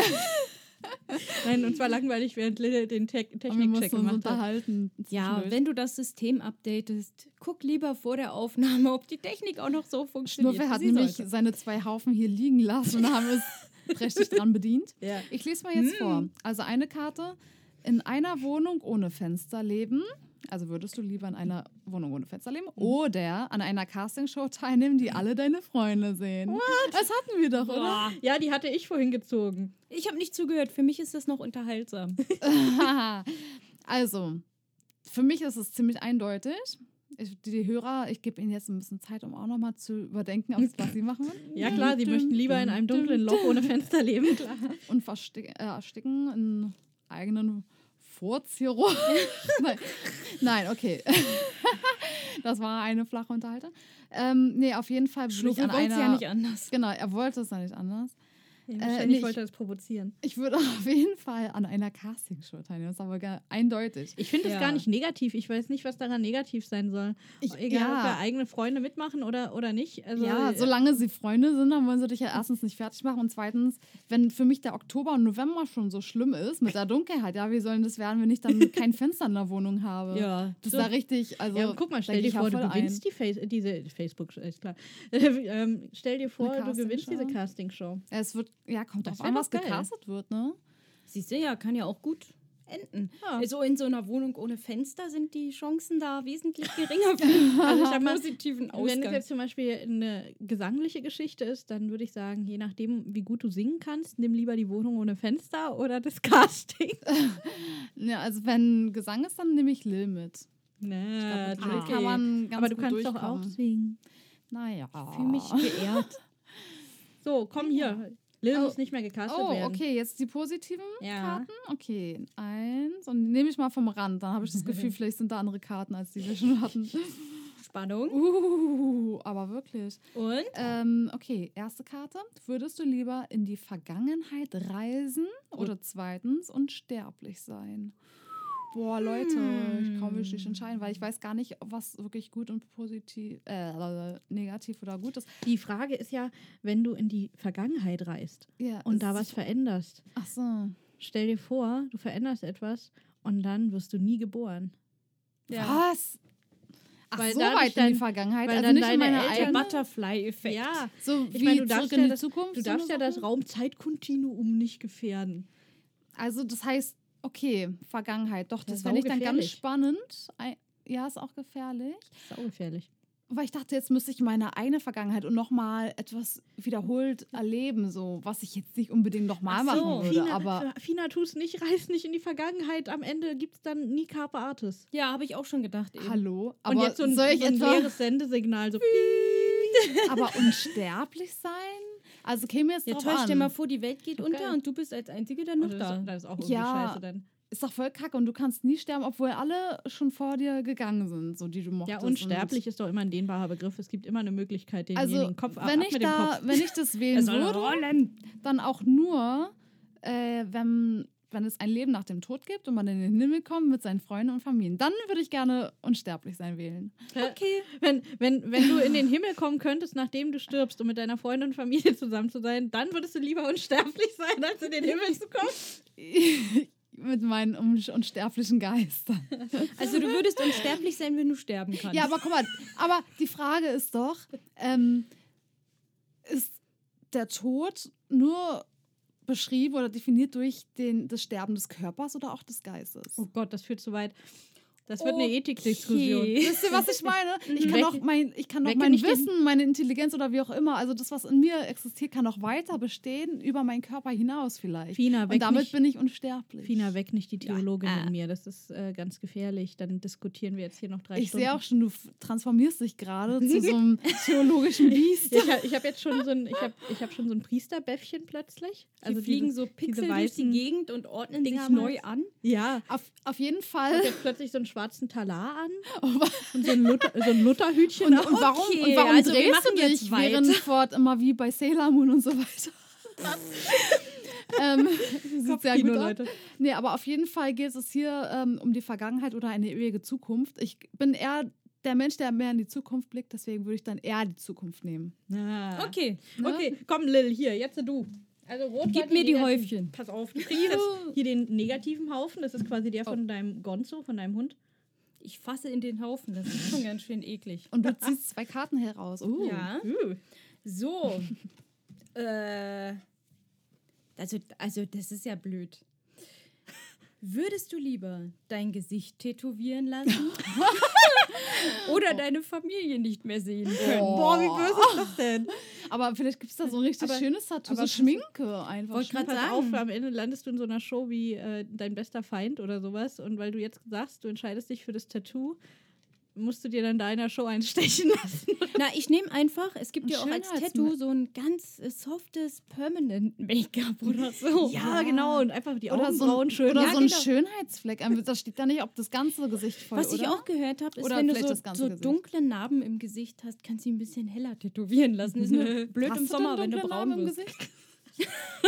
Nein, und zwar langweilig, während Lille den Te wir Technikcheck gemacht hat. unterhalten. Ja, wenn du das System updatest, guck lieber vor der Aufnahme, ob die Technik auch noch so funktioniert. Schnuffe hat nämlich sollte. seine zwei Haufen hier liegen lassen und haben es prächtig dran bedient. Ja. Ich lese mal jetzt vor. Also eine Karte. In einer Wohnung ohne Fenster leben. Also würdest du lieber in einer Wohnung ohne Fenster leben? Oder an einer Castingshow teilnehmen, die alle deine Freunde sehen. Das hatten wir doch, oder? Boah, ja, die hatte ich vorhin gezogen. ich habe nicht zugehört. Für mich ist das noch unterhaltsam. also, für mich ist es ziemlich eindeutig. Ich, die Hörer, ich gebe ihnen jetzt ein bisschen Zeit, um auch nochmal zu überdenken, ob was sie machen wollen. Ja, klar, sie möchten lieber in einem dunklen Loch ohne Fenster leben. Klar. und versteck, äh, ersticken in eigenen Furzgeruch. Nein. Nein, okay. das war eine flache Unterhaltung. Ähm, nee, auf jeden Fall Schnuffi an wollte einer... ja nicht anders. Genau, er wollte es ja nicht anders. Ja, Äh, ich- wollte es provozieren. Ich würde auf jeden Fall an einer Castingshow teilnehmen. Das ist aber gar eindeutig. Ich finde es Ja. gar nicht negativ. Ich weiß nicht, was daran negativ sein soll. Ich- Egal, ja. ob da eigene Freunde mitmachen oder, oder nicht. Also, ja, äh, solange sie Freunde sind, dann wollen sie dich ja erstens nicht fertig machen und zweitens, wenn für mich der Oktober und November schon so schlimm ist mit der Dunkelheit, ja, wie sollen das werden, wenn ich dann kein Fenster in der Wohnung habe? Ja, Das so- ist da richtig, also ja, guck mal, stell dir vor, du gewinnst die Face diese Facebook, ist klar. ähm, stell dir vor, du gewinnst diese Castingshow? Castingshow. Ja, Es wird, ja, kommt drauf an, doch was geil. gecastet wird, ne? Siehst du ja, kann ja auch gut enden. Ja. So in so einer Wohnung ohne Fenster sind die Chancen da wesentlich geringer für Also ich mal, positiven Wenn es Ausgang. jetzt zum Beispiel eine gesangliche Geschichte ist, dann würde ich sagen, je nachdem, wie gut du singen kannst, nimm lieber die Wohnung ohne Fenster oder das Casting. Ja, also wenn Gesang ist, dann nehme ich Lil mit. Na, Mit Lil kann man ganz Aber du gut kannst doch auch singen. Naja. Fühl mich geehrt. So, komm hier. Lil Oh. muss nicht mehr gecastet Oh, werden. okay, jetzt die positiven Ja. Karten. Okay, eins. Und nehme ich mal vom Rand. Dann habe ich das Gefühl, vielleicht sind da andere Karten, als die wir schon hatten. Spannung. Uh, aber wirklich. Und? Ähm, okay, erste Karte. Würdest du lieber in die Vergangenheit reisen oder zweitens unsterblich sein? Boah, Leute, ich kann mich nicht entscheiden, weil ich weiß gar nicht, was wirklich gut und positiv, äh, negativ oder gut ist. Die Frage ist ja, wenn du in die Vergangenheit reist Ja, und da was veränderst, Ach so. stell dir vor, du veränderst etwas und dann wirst du nie geboren. Was? Ach, Weil so weit in dann- die Vergangenheit. weil also dann nicht in deine meine Eltern- Der eigene. Butterfly-Effekt. Ja, So ich wie meine, du darfst in ja die das, Zukunft. du so darfst ja das? Raumzeitkontinuum nicht gefährden. Also das heißt, okay, Vergangenheit. Doch, Ja, das fände ich dann ganz spannend. Ja, ist auch gefährlich. Saugefährlich. Weil ich dachte, jetzt müsste ich meine eigene Vergangenheit und nochmal etwas wiederholt erleben, so was ich jetzt nicht unbedingt nochmal machen würde. Fina, aber Fina, tu's nicht, reiß nicht in die Vergangenheit. Am Ende gibt's dann nie Carpe Artis. Ja, habe ich auch schon gedacht. Eben. hallo, Und aber jetzt so ein, soll ich so ein leeres Sendesignal. So. aber unsterblich sein? Also käme jetzt Ja, drauf toll, an. stell mal vor, die Welt geht So unter und du bist als Einzige dann noch das, da. ist, das ist auch irgendwie Ja. scheiße dann. ist doch voll kacke und du kannst nie sterben, obwohl alle schon vor dir gegangen sind, so die du mochtest. Ja, unsterblich ist doch immer ein dehnbarer Begriff. Es gibt immer eine Möglichkeit, denjenigen Also, Kopf ab, wenn ab ich, mit dem da, Kopf. wenn ich das wählen würde, dann auch nur, äh, wenn, wenn es ein Leben nach dem Tod gibt und man in den Himmel kommt mit seinen Freunden und Familien. Dann würde ich gerne unsterblich sein wählen. Okay. Wenn, wenn, wenn du in den Himmel kommen könntest, nachdem du stirbst, um mit deiner Freundin und Familie zusammen zu sein, dann würdest du lieber unsterblich sein, als in den Himmel zu kommen. mit meinen un unsterblichen Geistern. Also du würdest unsterblich sein, wenn du sterben kannst. Ja, aber guck mal, aber die Frage ist doch, ähm, ist der Tod nur beschrieben oder definiert durch den, das Sterben des Körpers oder auch des Geistes? Oh Gott, das führt zu weit. Das wird eine Ethikdiskussion. Okay. Wisst ihr, was ich meine? Ich kann doch mein, ich kann weg mein Wissen, meine Intelligenz oder wie auch immer, also das, was in mir existiert, kann doch weiter bestehen über meinen Körper hinaus vielleicht. Fina, weg Und damit nicht, bin ich unsterblich. Fina, weg nicht die Theologin Ah. in mir. Das ist äh, ganz gefährlich. Dann diskutieren wir jetzt hier noch drei ich Stunden. sehe auch schon, du transformierst dich gerade zu so einem theologischen Biest. Ja, ich habe ich hab jetzt schon so ein, ich hab, ich hab schon so ein Priesterbäffchen plötzlich. also fliegen dieses- so Pixel durch die Gegend und ordnen sich neu an. Ja. Auf, auf jeden Ich Fall. habe jetzt plötzlich so einen schwarzen Talar an Oh, und so ein, Luther, so ein Lutherhütchen. Und, und warum, Okay, und warum also wir drehst du dich weiter. während Ford immer wie bei Sailor Moon und so weiter? ähm, sieht sehr gut. Leute. Nee, aber auf jeden Fall geht es hier ähm, um die Vergangenheit oder eine ewige Zukunft. Ich bin eher der Mensch, der mehr in die Zukunft blickt, deswegen würde ich dann eher die Zukunft nehmen. Ah. Okay. Ne? Okay, komm, Lil, hier, jetzt du. Also rot Gib mir die Häufchen. Pass auf, du kriegst jetzt hier den negativen Haufen. Das ist quasi der von deinem Gonzo, von deinem Hund. Ich fasse in den Haufen. Das ist schon ganz schön eklig. Und du ziehst zwei Karten heraus. Uh. Ja. Uh. So. äh, also, also, das ist ja blöd. Würdest du lieber dein Gesicht tätowieren lassen oder deine Familie nicht mehr sehen können? Boah, wie böse ist das denn? Aber vielleicht gibt es da so ein richtig Aber- schönes Tattoo, aber so Schminke einfach. Wollte grad Pass sagen. auf, am Ende landest du in so einer Show wie äh, dein bester Feind oder sowas. Und weil du jetzt sagst, du entscheidest dich für das Tattoo, musst du dir dann da in der Show einstechen lassen. Na, ich nehme einfach, es gibt Ein ja auch als Tattoo so ein ganz äh, softes Permanent Make-up oder so. Ja, genau. Und einfach die oder so Augenbrauen ein, schön. oder Ja, so ein genau. Schönheitsfleck. Da steht da nicht, ob das ganze Gesicht voll Was oder? ich auch gehört habe, ist, Oder wenn du so, das ganze so dunkle Narben im Gesicht hast, kannst du ihn ein bisschen heller tätowieren lassen. Ist nur blöd Hast im Sommer, wenn du braun Narben im wirst. Gesicht?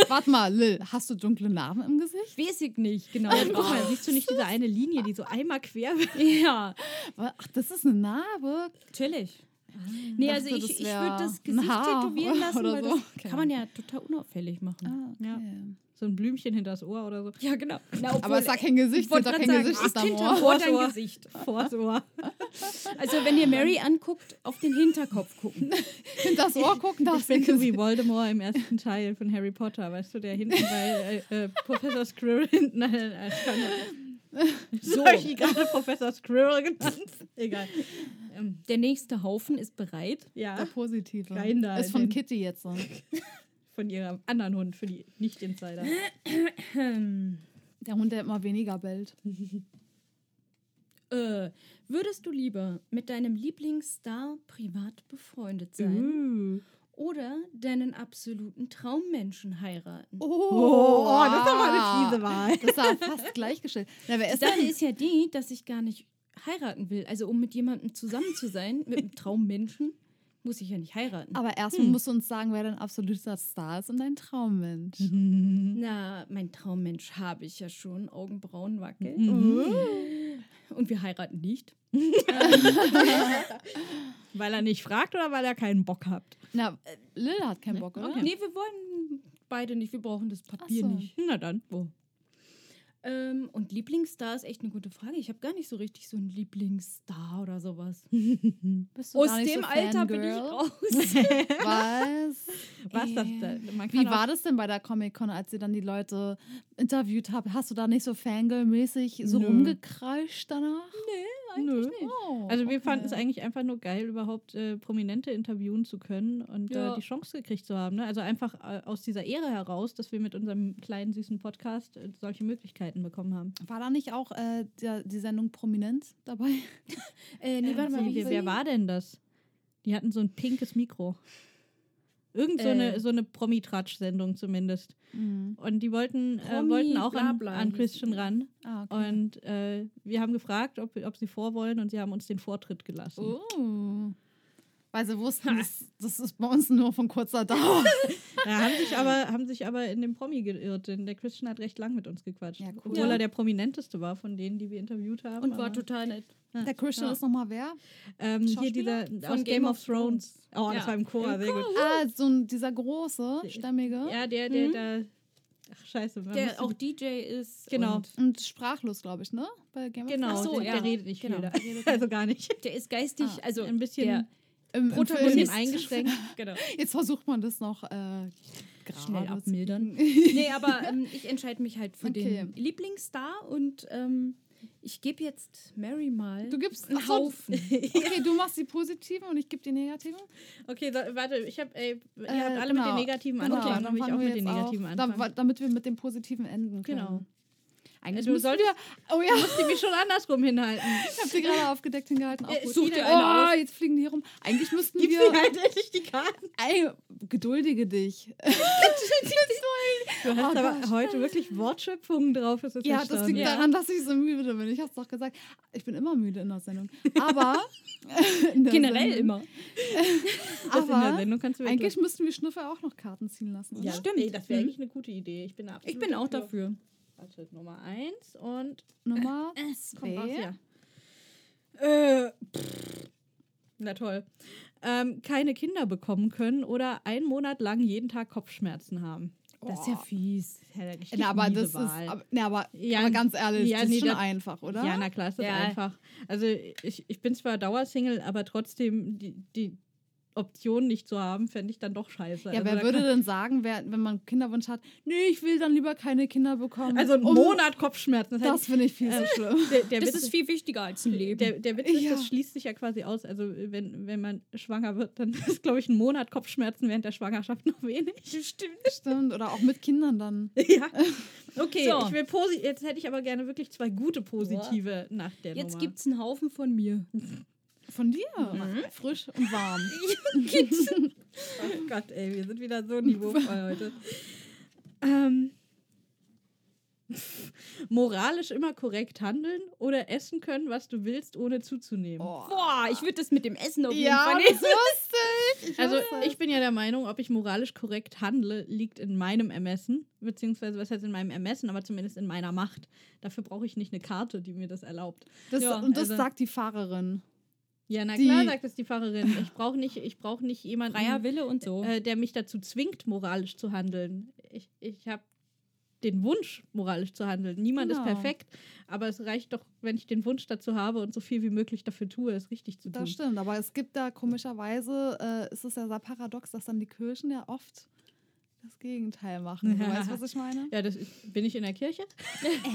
Warte mal, Lil, hast du dunkle Narben im Gesicht? Weiß ich nicht, genau. Ja, guck mal, siehst du nicht diese eine Linie, die so einmal quer wird? ja, Ach, das ist eine Narbe. natürlich. Nee, Dachte, also ich, ich würde das Gesicht tätowieren lassen, weil so. das Okay. kann man ja total unauffällig machen. Ah, okay. Ja. So ein Blümchen hinter das Ohr oder so. Ja, genau. Na, Aber obwohl, es hat kein Gesicht, doch gerade kein sagen, Gesicht, ist am Ohr. Ohr dein Ohr. Gesicht. Vors Ohr. Also wenn ihr Mary anguckt, auf den Hinterkopf gucken. Hinter das Ohr gucken, da Ich bin so wie Gesicht. Voldemort im ersten Teil von Harry Potter, weißt du, der hinten bei äh, äh, Professor Squirrel hinten an äh, So, habe ich ihn gerade Professor Squirrel genannt. Egal. Ähm, Der nächste Haufen ist bereit. Der ja, positive. Rein da ist von Kitty jetzt so. Von ihrem anderen Hund, für die Nicht-Insider. Der Hund, der immer weniger bellt. Äh, würdest du lieber mit deinem Lieblingsstar privat befreundet sein Uh. oder deinen absoluten Traummenschen heiraten? Oh, das ist aber eine fiese Wahl. Das ist aber fast gleichgestellt. Na, wer Die ist Sache denn? ist ja die, dass ich gar nicht heiraten will. Also um mit jemandem zusammen zu sein, mit einem Traummenschen, muss ich ja nicht heiraten. Aber erstmal musst du uns sagen, wer dein absoluter Star ist und dein Traummensch. Na, mein Traummensch habe ich ja schon, Augenbrauen wackeln. Mhm. Und wir heiraten nicht. Weil er nicht fragt oder weil er keinen Bock hat? Na, Lil hat keinen Bock, oder? Okay. Nee, wir wollen beide nicht, wir brauchen das Papier so. nicht. Na dann. Wo? Ähm, und Lieblingsstar ist echt eine gute Frage. Ich habe gar nicht so richtig so einen Lieblingsstar oder sowas. Bist du Aus dem so Alter bin ich raus. Was? Was das Äh, kann Wie war das denn bei der Comic-Con, als ihr dann die Leute interviewt habt? Hast du da nicht so Fangirl-mäßig so Nö. rumgekreischt danach? Nö. Oh, Also wir okay. fanden es eigentlich einfach nur geil, überhaupt äh, Prominente interviewen zu können und Ja. äh, die Chance gekriegt zu haben. Ne? Also einfach äh, aus dieser Ehre heraus, dass wir mit unserem kleinen süßen Podcast äh, solche Möglichkeiten bekommen haben. War da nicht auch äh, der, die Sendung Prominent dabei? Äh, nee, warte mal, wie wer, wer war denn das? Die hatten so ein pinkes Mikro. Irgend so eine, Äh. so eine Promi-Tratsch-Sendung zumindest. Mhm. Und die wollten, äh, Promi wollten auch an, Blabla an hieß Christian ran. Ah, okay. Und äh, wir haben gefragt, ob, ob sie vorwollen und sie haben uns den Vortritt gelassen. Oh. Weil sie wussten, das, das ist bei uns nur von kurzer Dauer. Ja, haben, sich aber, haben sich aber in dem Promi geirrt, denn der Christian hat recht lang mit uns gequatscht. Ja, cool. Obwohl Ja. er der prominenteste war von denen, die wir interviewt haben. Und war total nett. Der Christian Ja. ist nochmal wer? Ähm, hier dieser Von aus Game of Thrones. Oh, Ja. das war im Chor, Im sehr gut. Ah, so ein, dieser große, stämmige. Ja, der, der Mhm. da. Ach, scheiße. Der auch DJ ist. Genau. Und Und sprachlos, glaube ich, ne? Bei Game of Genau, Ach so, der, ja. der redet nicht Genau. viel. Der redet also gar nicht. der ist geistig, Ah, also ein bisschen der Im, Protagonist. Eingeschränkt. genau. Jetzt versucht man das noch äh, Schnell abmildern. nee, aber ähm, ich entscheide mich halt für Okay. den Lieblingsstar und ähm, ich gebe jetzt Mary mal Du gibst einen Haufen. Okay, du machst die positiven und ich gebe die negativen. Okay, so, warte, ich habe, ihr Äh, habt alle genau. mit den Negativen Genau, angefangen, dann will ich auch mit den Negativen auch- anfangen. Da, damit wir mit dem Positiven enden können. Genau. Eigentlich Du solltest- wir, oh ja, Du musst die mich schon andersrum hinhalten. ich habe die gerade aufgedeckt hingehalten. Auch Äh, gut. such dir oh, eine aus. jetzt fliegen die hier rum. Eigentlich müssten Gib wir, mir halt endlich die Karten. Ey, geduldige dich. Du hast Oh aber Gott. heute wirklich Wortschöpfungen drauf. Das ist Ja, das liegt. Ja. daran, dass ich so müde bin. Ich habe es doch gesagt. Ich bin immer müde in der Sendung. Aber der Generell Sendung, immer. Das in der Aber Sendung kannst du eigentlich müssten wir Schnüffel auch noch Karten ziehen lassen. Ja, Stimmt. Ey, das wäre Mhm. eigentlich eine gute Idee. Ich bin Ich bin auch dafür. Warte, Nummer eins und Nummer Komm raus, zwei. ja. Äh, pff. Na toll. Ähm, keine Kinder bekommen können oder einen Monat lang jeden Tag Kopfschmerzen haben. Das ist ja fies. Das ist ja richtig Na, aber das Wahl. ist, aber, na, aber, Ja, aber ganz ehrlich, ja, das nee, ist schon das- einfach, oder? Ja, na klar, ist das Ja. einfach. Also ich, ich bin zwar Dauersingle, aber trotzdem die, die Option nicht zu haben, fände ich dann doch scheiße. Ja, also, wer da würde denn sagen, wer, wenn man einen Kinderwunsch hat, nee, ich will dann lieber keine Kinder bekommen. Also einen um- Monat Kopfschmerzen. Das, Das finde ich viel zu äh, schlimm. der, der Das Witz ist viel wichtiger als ein Leben. Der, der Witz ist, Ja. das schließt sich ja quasi aus. Also wenn, wenn man schwanger wird, dann ist, glaube ich, ein Monat Kopfschmerzen während der Schwangerschaft noch wenig. Stimmt. Stimmt. Oder auch mit Kindern dann. Ja. Okay, So. ich will posi jetzt hätte ich aber gerne wirklich zwei gute positive nach der Jetzt gibt es einen Haufen von mir. Von dir. Mhm. Frisch und warm. Oh Gott, ey, wir sind wieder so niveauvoll heute. Ähm, moralisch immer korrekt handeln oder essen können, was du willst, ohne zuzunehmen. Oh. Boah, ich würde das mit dem Essen auf jeden Ja, Fall das nicht. wusste ich. Also ich bin ja der Meinung, ob ich moralisch korrekt handle, liegt in meinem Ermessen, beziehungsweise was heißt in meinem Ermessen, aber zumindest in meiner Macht. Dafür brauche ich nicht eine Karte, die mir das erlaubt. das, ja, Und das also- sagt die Fahrerin. Ja, na klar, sagt es die Fahrerin. Ich brauche nicht, ich brauche nicht jemanden, Freier Wille und so. äh, der mich dazu zwingt, moralisch zu handeln. Ich, ich habe den Wunsch, moralisch zu handeln. Niemand Genau. ist perfekt, aber es reicht doch, wenn ich den Wunsch dazu habe und so viel wie möglich dafür tue, es richtig zu tun. Das stimmt, aber es gibt da komischerweise, äh, ist es ja sehr paradox, dass dann die Kirchen ja oft das Gegenteil machen. Du weißt, was ich meine? Ja, das ist, bin ich in der Kirche?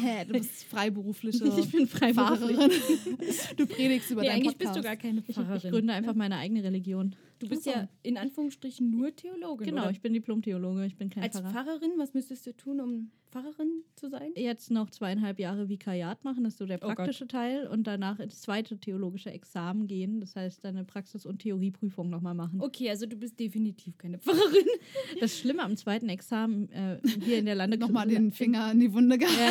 Äh, du bist freiberufliche Ich bin freiberuflich. Fahrerin. Du predigst über nee, deinen eigentlich Podcast. bist du gar keine Ich, ich Pfarrerin. gründe einfach meine eigene Religion. du bist ja in Anführungsstrichen nur Theologin. Genau, oder? ich bin Diplom-Theologe, ich bin kein Als Pfarrer. Pfarrerin, was müsstest du tun, um Pfarrerin zu sein? Jetzt noch zweieinhalb Jahre Vikariat machen, das ist so der Oh praktische Teil. Und danach ins zweite theologische Examen gehen, das heißt dann eine Praxis- und Theorieprüfung nochmal machen. Okay, also du bist definitiv keine Pfarrerin. Das Schlimme am zweiten Examen äh, hier in der Lande Nochmal den Finger in die Wunde gehabt.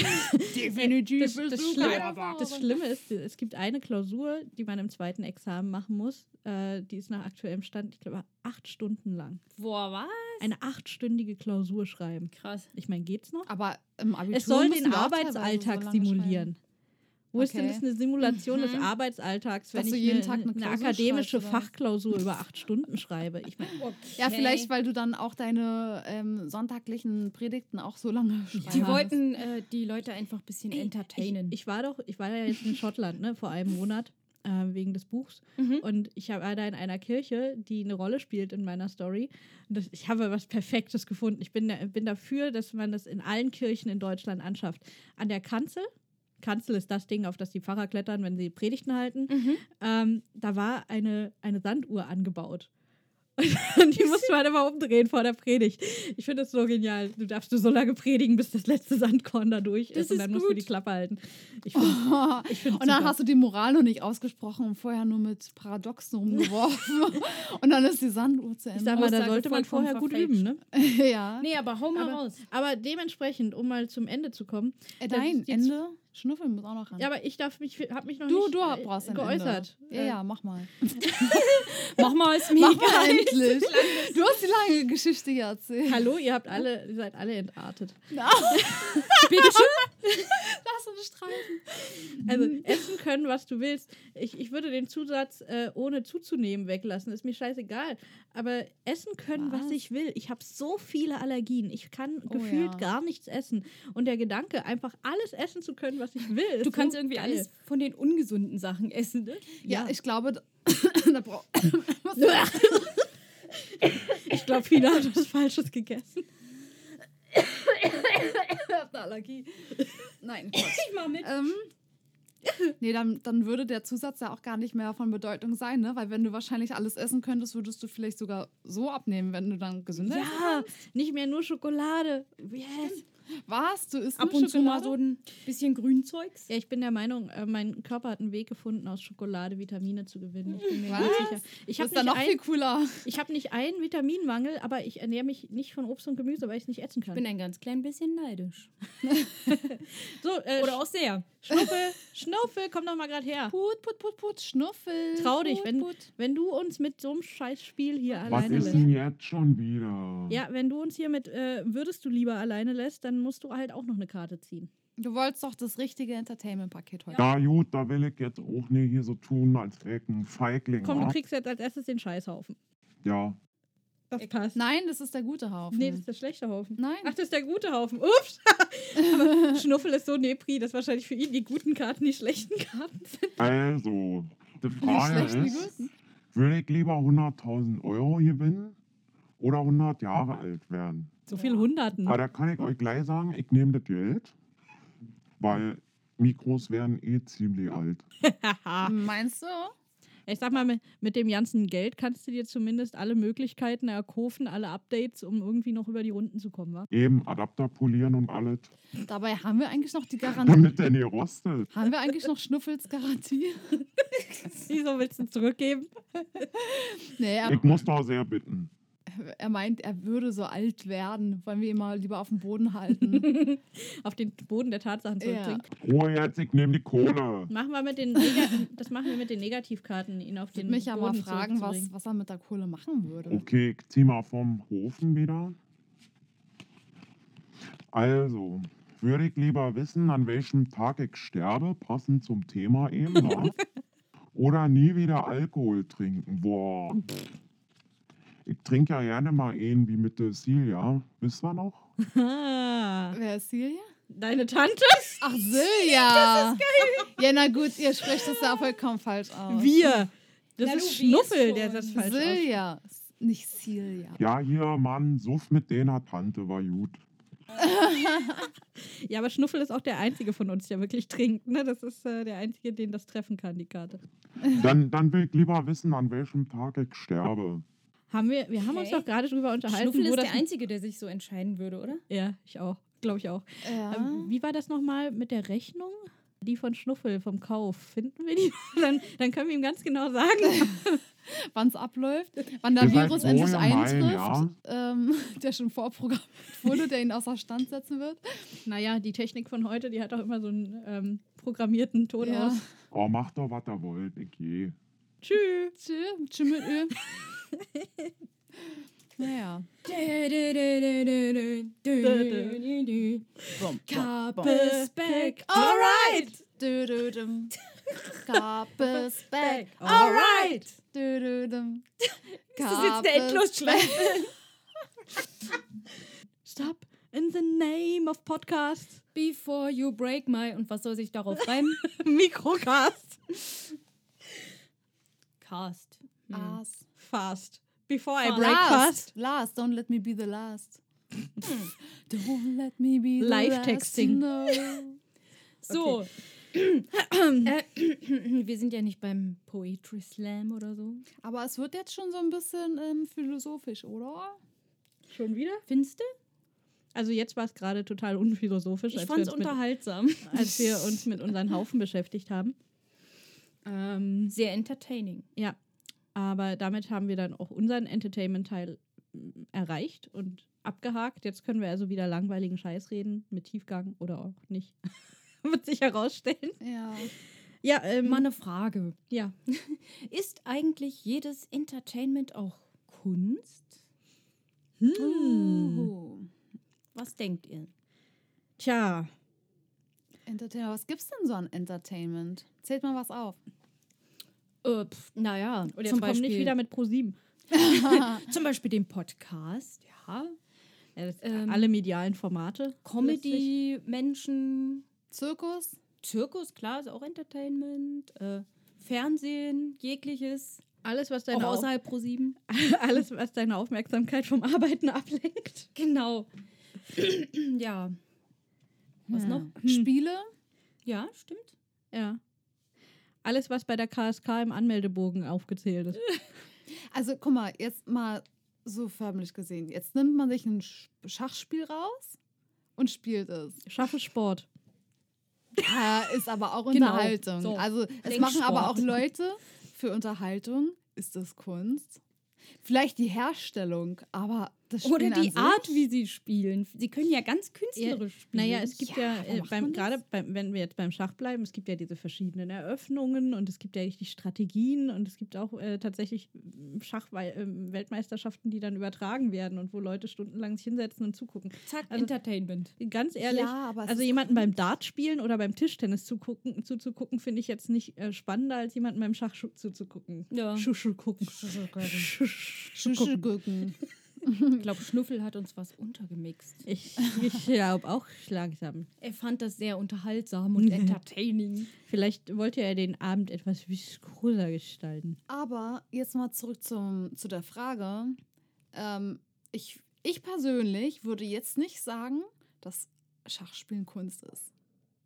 Ja, Definitiv das, das, bist du Schlimme, das Schlimme ist, es gibt eine Klausur, die man im zweiten Examen machen muss. Äh, die ist nach aktuellem Stand, ich glaube, acht Stunden lang. Boah, was? Eine achtstündige Klausur schreiben. Krass. Ich meine, geht's noch? Aber im Abitur Es soll den Arbeitsalltag so simulieren. Wo ist denn Okay. das eine Simulation des Mhm. Arbeitsalltags, wenn Dass ich jeden eine, Tag eine eine akademische? Fachklausur über acht Stunden schreibe? Ich meine, schreiben. Ja, vielleicht, weil du dann auch deine ähm, sonntaglichen Predigten auch so lange schreibst. Die wollten äh, die Leute einfach ein bisschen entertainen. ich, ich war doch, ich war ja jetzt in Schottland, ne, vor einem Monat. Äh, wegen des Buchs. Mhm. Und ich war da in einer Kirche, die eine Rolle spielt in meiner Story. Und das, ich habe was Perfektes gefunden. Ich bin, bin dafür, dass man das in allen Kirchen in Deutschland anschafft. An der Kanzel, Kanzel ist das Ding, auf das die Pfarrer klettern, wenn sie Predigten halten, Mhm. ähm, da war eine, eine Sanduhr angebaut. Und die musste man immer umdrehen vor der Predigt. Ich finde das so genial. Du darfst nur so lange predigen, bis das letzte Sandkorn da durch ist. Das und ist dann musst du gut. die Klappe halten. Ich finde Oh, ich und dann super. hast du die Moral noch nicht ausgesprochen und vorher nur mit Paradoxen rumgeworfen. und dann ist die Sanduhr zu Ich Ende. sag mal, da sollte man vorher gut üben, ne? ja. Nee, aber hau mal Aber, raus. aber dementsprechend, um mal zum Ende zu kommen. Äh, nein, ist Ende. Schnuffeln muss auch noch ran. Ja, aber ich darf mich, habe mich noch du, nicht du äh, brauchst ein geäußert. Ende. Ja, ja, mach mal. Mach mal, Mach mal egal. endlich. Du hast lange Geschichte hier erzählt. Hallo, ihr habt alle, ihr seid alle entartet. Bitte schön. Lass uns streifen. Also essen können, was du willst. Ich, ich würde den Zusatz äh, ohne zuzunehmen weglassen. Ist mir scheißegal. Aber essen können, was, Was? ich will. Ich habe so viele Allergien. Ich kann Oh gefühlt ja. gar nichts essen. Und der Gedanke, einfach alles essen zu können, was ich will. Du kannst so irgendwie geil. alles von den ungesunden Sachen essen, ne? Ja, ich glaube, da braucht. Ich glaube, Fina hat was Falsches gegessen. eine Allergie. Nein, Quatsch. Ich mach mit. ähm, nee, dann, dann würde der Zusatz ja auch gar nicht mehr von Bedeutung sein, ne? Weil wenn du wahrscheinlich alles essen könntest, würdest du vielleicht sogar so abnehmen, wenn du dann gesünder Ja, nicht mehr nur Schokolade. Yes. Was? Du isst Ab nur und zu mal Schokolade? so ein bisschen Grünzeugs. Ja, ich bin der Meinung, äh, mein Körper hat einen Weg gefunden, aus Schokolade Vitamine zu gewinnen. Ich bin mir Was? ganz sicher. Ich Das habe ist dann nicht, noch viel ein, cooler. ich hab nicht einen Vitaminmangel, aber ich ernähre mich nicht von Obst und Gemüse, weil ich es nicht essen Ich kann. bin ein ganz klein bisschen neidisch. so, äh, Oder auch sehr. Schnuffel, Schnuffel, komm doch mal gerade her. Put, put, put, put, Schnuffel. Trau dich, put, wenn, put. wenn du uns mit so einem Scheißspiel hier Was alleine ist lässt. denn jetzt schon wieder? Ja, wenn du uns hier mit äh, würdest du lieber alleine lässt, dann musst du halt auch noch eine Karte ziehen. Du wolltest doch das richtige Entertainment-Paket heute. Ja, gut, da will ich jetzt auch nicht hier so tun, als wäre ich ein Feigling. Komm, du kriegst jetzt als erstes den Scheißhaufen. Ja, Das passt. Nein, das ist der gute Haufen. Nee, das ist der schlechte Haufen. Nein. Ach, das ist der gute Haufen. Ups. Aber Schnuffel ist so Nepri, dass wahrscheinlich für ihn die guten Karten die schlechten Karten sind. also, die Frage die ist, würde ich lieber 100.000 Euro gewinnen oder 100 Jahre alt werden? So viel Hunderten. Aber da kann ich euch gleich sagen, ich nehme das Geld, weil Mikros werden eh ziemlich alt. Meinst du? Ich sag mal, mit, dem ganzen Geld kannst du dir zumindest alle Möglichkeiten erkaufen, alle Updates, um irgendwie noch über die Runden zu kommen, wa? Eben Adapter polieren und alles, Dabei haben wir eigentlich noch die Garantie. damit der nicht rostet. haben wir eigentlich noch Schnuffels Garantie? Wieso willst du zurückgeben? Nee, Ich muss da sehr bitten. Er meint, er würde so alt werden. Wollen wir ihn mal lieber auf dem Boden halten? Auf den Boden der Tatsachen Ja. zurückbringen. Ruhe jetzt, ich nehme die Kohle. Machen wir mit den das machen wir mit den Negativkarten, ihn auf Ich den würde mich ja mal Boden fragen, was, was er mit der Kohle machen würde. Okay, ich zieh mal vom Hofen wieder. Also, würde ich lieber wissen, an welchem Tag ich sterbe, passend zum Thema eben, wa? oder nie wieder Alkohol trinken. Boah. Ich trinke ja gerne mal einen wie mit der Silja. Wisst ihr noch? Ah, Wer ist Silja? deine Tante? Ach, Silja! Das ist geil! Ja, na gut, ihr sprecht das ja vollkommen falsch aus. Wir. Das Na, ist Schnuffel, der das falsch ausspricht. Silja, nicht Silja. Ja, hier, Mann, Suff mit deiner Tante war gut. Ja, aber Schnuffel ist auch der einzige von uns, der wirklich trinkt. Ne? Das ist äh, der einzige, den das treffen kann, die Karte. Dann, dann will ich lieber wissen, an welchem Tag ich sterbe. Haben wir, wir haben uns Okay. doch gerade drüber unterhalten, Schnuffel wo ist das. der Einzige, der sich so entscheiden würde, oder? ja, ich auch. Glaube ich auch. Ja. Ähm, wie war das nochmal mit der Rechnung? Die von Schnuffel vom Kauf. Finden wir die? Dann, dann können wir ihm ganz genau sagen. Wann es abläuft, wann der Virus endlich eintrifft, ja? ähm, der schon vorprogrammiert wurde, der ihn außer Stand setzen wird. naja, die Technik von heute, die hat auch immer so einen ähm, programmierten Ton Ja. aus. Oh, macht doch, was ihr wollt, ich geh. Tschüss. Mit Öl. Naja. Kappes back. Alright! Gabes back. Alright. Das ist jetzt der Endlosschleife. Stop in the name of podcast. Before you break my. Und was soll sich darauf reimen? Mikrocast. Cast. Hm. Ass. Fast. Before I break fast. Last. Last. Don't let me be the last. Don't let me be the Live last. texting. No. So, Äh, wir sind ja nicht beim Poetry Slam oder so. Aber es wird jetzt schon so ein bisschen ähm, philosophisch, oder? Schon wieder? Findest du? Also jetzt war es gerade total unphilosophisch, Ich fand es uns mit, unterhaltsam. als wir uns mit unseren Haufen beschäftigt haben. Ähm, Sehr entertaining. ja, aber damit haben wir dann auch unseren Entertainment-Teil mm, erreicht und abgehakt. Jetzt können wir also wieder langweiligen Scheiß reden, mit Tiefgang oder auch nicht. Wird sich herausstellen. Ja. Ja, ähm, Mal eine Frage. ja. Ist eigentlich jedes Entertainment auch Kunst? Hm. Uh. Was denkt ihr? Tja, Entertainment. Was gibt's denn so an Entertainment? Zählt mal was auf. Äh, pf, naja, und jetzt Beispiel, nicht wieder mit ProSieben. zum Beispiel den Podcast, ja. Ja, Ähm, alle medialen Formate. letztlich. Comedy, Menschen, Zirkus? Zirkus, klar, ist auch Entertainment. Äh, Fernsehen, jegliches. Alles, was Auch deine, Au außerhalb Pro 7. alles, was deine Aufmerksamkeit vom Arbeiten ablenkt. Genau. ja. Was Ja. noch? Spiele? Ja, stimmt. Ja. Alles, was bei der KSK im Anmeldebogen aufgezählt ist. Also, guck mal, jetzt mal so förmlich gesehen. Jetzt nimmt man sich ein Sch- Schachspiel raus und spielt es. Schaffe Sport. Ja, ist aber auch Genau, Unterhaltung. so. Also, es machen aber auch Leute für Unterhaltung. Ist das Kunst? Vielleicht die Herstellung, aber Oder die? Art, wie sie spielen. Sie können ja ganz künstlerisch spielen. Naja, es gibt ja, Ja, äh, beim, gerade beim, wenn wir jetzt beim Schach bleiben, es gibt ja diese verschiedenen Eröffnungen und es gibt ja die Strategien und es gibt auch äh, tatsächlich Schach-Weltmeisterschaften, die dann übertragen werden und wo Leute stundenlang sich hinsetzen und zugucken. Zack, Also- Entertainment. Ganz ehrlich, Ja, also jemanden beim Dart spielen oder beim Tischtennis zugucken, zuzugucken, finde ich jetzt nicht äh, spannender, als jemanden beim Schach zuzugucken. Ja. Schuschu gucken. Schüschelgücken. Ich glaube, Schnuffel hat uns was untergemixt. Ich, ich glaube auch langsam. Er fand das sehr unterhaltsam und entertaining. Vielleicht wollte er den Abend etwas viskoser gestalten. Aber jetzt mal zurück zum, zu der Frage. Ähm, ich, ich persönlich würde jetzt nicht sagen, dass Schachspielen Kunst ist.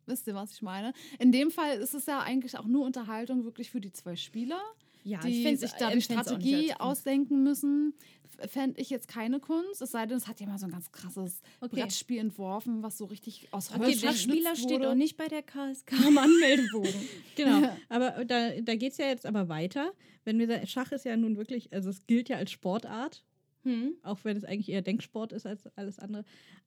Wisst ihr, was ich meine? In dem Fall ist es ja eigentlich auch nur Unterhaltung wirklich für die zwei Spieler, Ja, die sich da äh, nicht Strategie ausdenken müssen. Fände ich jetzt keine Kunst, es sei denn, es hat ja mal so ein ganz krasses Okay. Brettspiel entworfen, was so richtig aus Holz Okay, der Spieler steht wurde. auch nicht bei der KSK am Anmeldebogen. Genau, aber da, da geht es ja jetzt aber weiter. Wenn wir Schach ist ja nun wirklich, also es gilt ja als Sportart, hm? auch wenn es eigentlich eher Denksport ist als alles andere.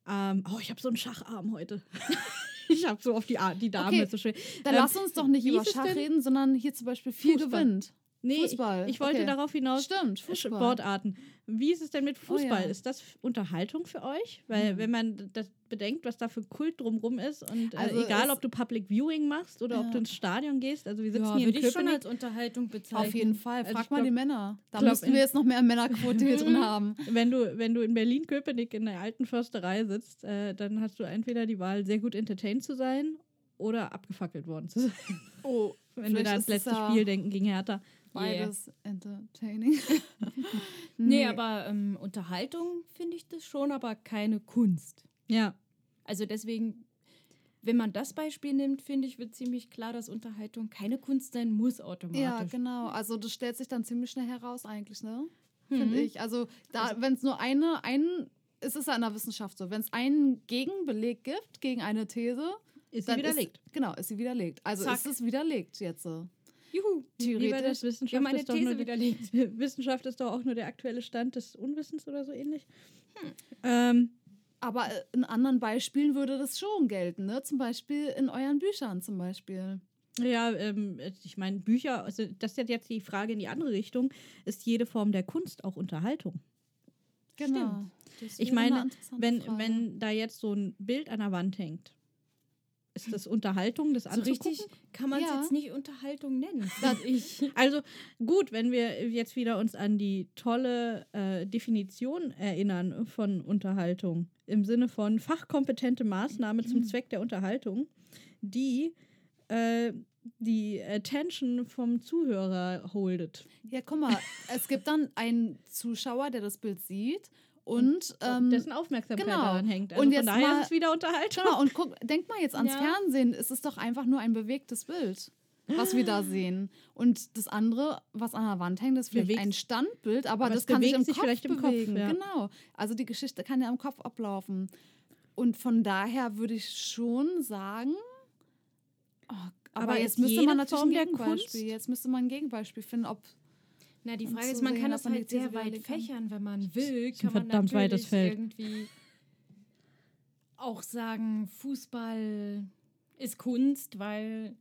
Ähm, oh, ich habe so einen Schacharm heute. ich habe so auf die, Ar die Dame, Okay, so schön. Dann Ähm, lass uns doch nicht über Schach reden, sondern hier zum Beispiel viel Fußball. gewinnt. Nee, Fußball, Ich, ich wollte okay. darauf hinaus. Stimmt, Fußball. Sportarten. Wie ist es denn mit Oh ja. Fußball? Ist das Unterhaltung für euch? Weil, Mhm. wenn man das bedenkt, was da für Kult drumrum ist und Also äh, egal, ob du Public Viewing machst oder ob Ja. du ins Stadion gehst, also wir sitzen Ja, hier in würde ich schon Köpenick. als Unterhaltung bezeichnen. Auf jeden Fall. Also Frag ich mal glaub- die Männer. Da müssten in- wir jetzt noch mehr Männerquote hier drin haben. Wenn du, wenn du in Berlin-Köpenick in der alten Försterei sitzt, äh, dann hast du entweder die Wahl, sehr gut entertained zu sein oder abgefackelt worden zu sein. Oh, Wenn wir da ans letzte Spiel denken gegen Hertha. Beides entertaining. Nee, aber ähm, Unterhaltung finde ich das schon, aber keine Kunst. Ja, Also deswegen, wenn man das Beispiel nimmt, finde ich, wird ziemlich klar, dass Unterhaltung keine Kunst sein muss automatisch. Ja, genau. Also das stellt sich dann ziemlich schnell heraus eigentlich, ne? Mhm. Finde ich. Also da, wenn es nur eine, einen, ist es ja in der Wissenschaft so, wenn es einen Gegenbeleg gibt gegen eine These, ist sie widerlegt. Ist, genau, ist sie widerlegt. Also Zack. ist es widerlegt jetzt. so. Juhu, Theoretisch. Wissenschaft haben eine ist doch These die- widerlegt. Wissenschaft ist doch auch nur der aktuelle Stand des Unwissens oder so ähnlich. Hm. Ähm, Aber äh, in anderen Beispielen würde das schon gelten, ne? Zum Beispiel in euren Büchern zum Beispiel. ja, ähm, ich meine, Bücher, also das ist jetzt die Frage in die andere Richtung. Ist jede Form der Kunst auch Unterhaltung? Genau. Das Ich meine, wenn, Frage. wenn da jetzt so ein Bild an der Wand hängt, ist das Unterhaltung, das So anzugucken? richtig kann man es Ja. jetzt nicht Unterhaltung nennen. Also gut, wenn wir jetzt wieder uns an die tolle äh, Definition erinnern von Unterhaltung im Sinne von fachkompetente Maßnahme zum Zweck der Unterhaltung, die äh, die Attention vom Zuhörer holdet. Ja, guck mal, es gibt dann einen Zuschauer, der das Bild sieht und ähm, dessen Aufmerksamkeit genau. daran hängt. Also Und von jetzt daher mal- ist es wieder Unterhaltung. Genau, und guck, denk mal jetzt ans Ja. Fernsehen. Es ist doch einfach nur ein bewegtes Bild, was wir da sehen. Und das andere, was an der Wand hängt, ist vielleicht Bewegt- ein Standbild, aber, aber das kann sich im sich Kopf vielleicht im Kopf, bewegen. ja. Genau. Also die Geschichte kann ja im Kopf ablaufen. Und von daher würde ich schon sagen, oh, aber, Aber jetzt müsste man natürlich Form ein Gegenbeispiel. Jetzt müsste man ein Gegenbeispiel finden, ob Na, die Frage ist, man sehen, kann das man halt sehr weit kann. fächern, wenn man will. ein Kann man verdammt weites natürlich Feld. irgendwie auch sagen, Fußball ist Kunst, weil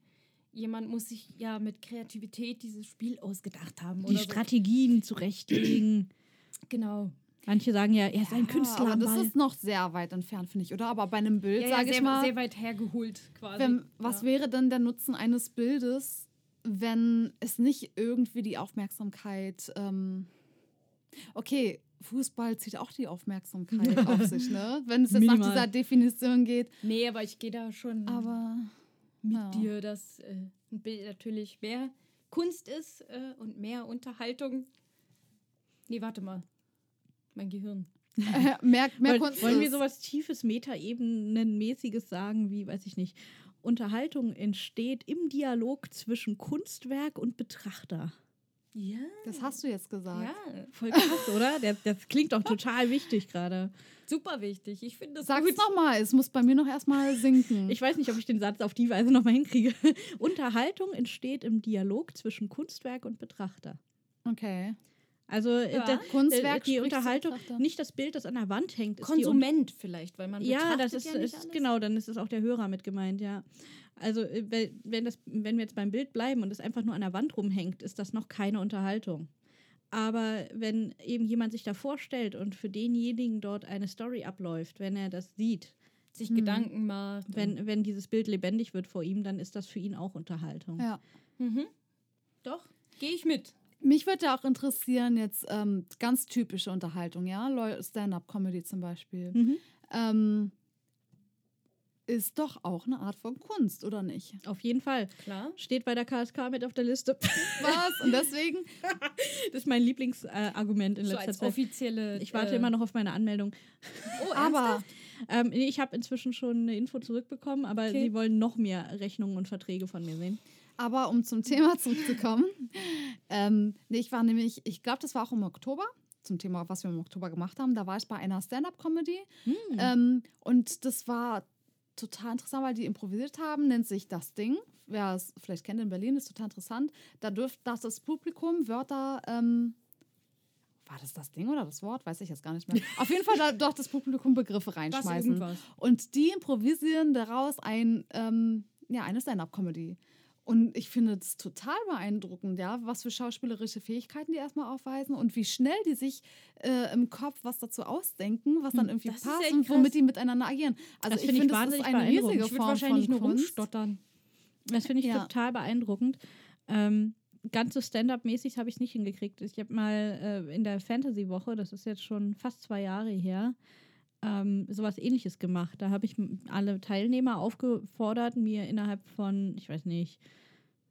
jemand muss sich ja mit Kreativität dieses Spiel ausgedacht haben. die Strategien zurechtlegen. So. Genau. Manche sagen ja, er ist ein Ja, Künstler aber das ist noch sehr weit entfernt, finde ich, oder? Aber bei einem Bild, Ja, ja, sage ich sehr, mal, sehr weit hergeholt quasi. Wenn, was wäre denn der Nutzen eines Bildes, wenn es nicht irgendwie die Aufmerksamkeit. Ähm, okay, Fußball zieht auch die Aufmerksamkeit auf sich, ne? Wenn es jetzt nach Minimal. dieser Definition geht. Nee, aber ich gehe da schon Aber mit ja. dir, dass äh, ein Bild natürlich mehr Kunst ist äh, und mehr Unterhaltung. Nee, warte mal. Mein Gehirn. mehr, mehr Wollen, Kunst wollen wir sowas tiefes, Metaebenenmäßiges sagen, wie, weiß ich nicht, Unterhaltung entsteht im Dialog zwischen Kunstwerk und Betrachter. Ja. Das hast du jetzt gesagt. Ja, Voll krass, oder? Der, das klingt doch total wichtig gerade. super wichtig. Ich finde das Sag's gut. nochmal, es muss bei mir noch erstmal sinken. Ich weiß nicht, ob ich den Satz auf die Weise nochmal hinkriege. Unterhaltung entsteht im Dialog zwischen Kunstwerk und Betrachter. okay. Also äh, Ja. Kunstwerk äh, die spricht Unterhaltung, nicht das Bild, das an der Wand hängt. Ist die Konsument vielleicht, weil man Ja, betrachtet das ist, ja nicht ist alles. genau, dann ist es auch der Hörer mit gemeint, ja. Also äh, we- wenn, das, wenn wir jetzt beim Bild bleiben und es einfach nur an der Wand rumhängt, ist das noch keine Unterhaltung. Aber wenn eben jemand sich da vorstellt und für denjenigen dort eine Story abläuft, wenn er das sieht, sich Mhm. Gedanken macht. wenn, wenn dieses Bild lebendig wird vor ihm, dann ist das für ihn auch Unterhaltung. Ja. mhm. Doch, gehe ich mit. Mich würde auch interessieren, jetzt ähm, ganz typische Unterhaltung, ja, Stand-up-Comedy zum Beispiel. Mhm. Ähm, ist doch auch eine Art von Kunst, oder nicht? Auf jeden Fall. Klar. Steht bei der KSK mit auf der Liste. Was? Und deswegen? Das ist mein Lieblingsargument äh, in So letzter als Zeit. offizielle. Ich warte äh, immer noch auf meine Anmeldung. Oh, Aber? Ähm, ich habe inzwischen schon eine Info zurückbekommen, aber Okay. sie wollen noch mehr Rechnungen und Verträge von mir sehen. Aber um zum Thema zurückzukommen, ähm, nee, ich war nämlich, ich glaube, das war auch im Oktober, zum Thema, was wir im Oktober gemacht haben. Da war ich bei einer Stand-up-Comedy Hm. ähm, und das war total interessant, weil die improvisiert haben, nennt sich das Ding. Wer es vielleicht kennt in Berlin, ist total interessant. Da dürft dass das Publikum Wörter. Ähm, war das das Ding oder das Wort? Weiß ich jetzt gar nicht mehr. Auf jeden Fall da doch das Publikum Begriffe reinschmeißen. Und die improvisieren daraus ein, ähm, ja, eine Stand-up-Comedy. Und ich finde das total beeindruckend, ja, was für schauspielerische Fähigkeiten die erstmal aufweisen und wie schnell die sich äh, im Kopf was dazu ausdenken, was dann irgendwie das passt und womit die miteinander agieren. Also Das ich finde ich finde, das ist wahnsinnig eine riesige Ich würde Form wahrscheinlich von nur Kunst. rumstottern. Das finde ich Ja. total beeindruckend. Ähm, ganz so Stand-up-mäßig habe ich es nicht hingekriegt. Ich habe mal äh, in der Fantasy-Woche, das ist jetzt schon fast zwei Jahre her, ähm, sowas ähnliches gemacht. Da habe ich alle Teilnehmer aufgefordert, mir innerhalb von, ich weiß nicht,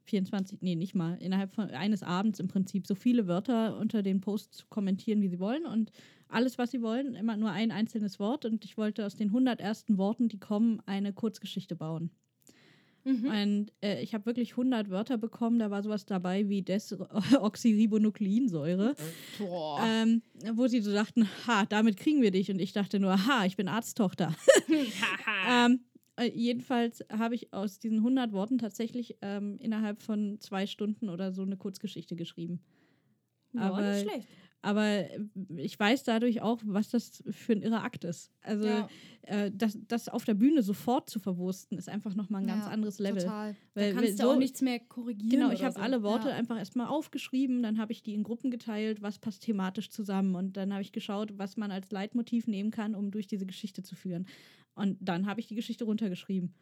24, nee, nicht mal, innerhalb von eines Abends im Prinzip so viele Wörter unter den Posts zu kommentieren, wie sie wollen und alles, was sie wollen, immer nur ein einzelnes Wort und ich wollte aus den 100 ersten Worten, die kommen, eine Kurzgeschichte bauen. Mhm. Und äh, ich habe wirklich 100 Wörter bekommen. Da war sowas dabei wie Desoxyribonukleinsäure, Boah. ähm, wo sie so sagten, ha, damit kriegen wir dich. Und ich dachte nur, ha, ich bin Arzttochter. ähm, äh, jedenfalls habe ich aus diesen 100 Worten tatsächlich ähm, innerhalb von zwei Stunden oder so eine Kurzgeschichte geschrieben. Ja, aber- nicht schlecht. Aber äh, ich weiß dadurch auch, was das für ein irrer Akt ist. Also Ja. äh, das, das auf der Bühne sofort zu verwursten, ist einfach nochmal ein ganz Ja, anderes Level. Total. Da Weil, kannst weil du auch nichts mehr korrigieren. Genau, ich habe so. alle Worte Ja. einfach erstmal aufgeschrieben, dann habe ich die in Gruppen geteilt, was passt thematisch zusammen und dann habe ich geschaut, was man als Leitmotiv nehmen kann, um durch diese Geschichte zu führen. Und dann habe ich die Geschichte runtergeschrieben.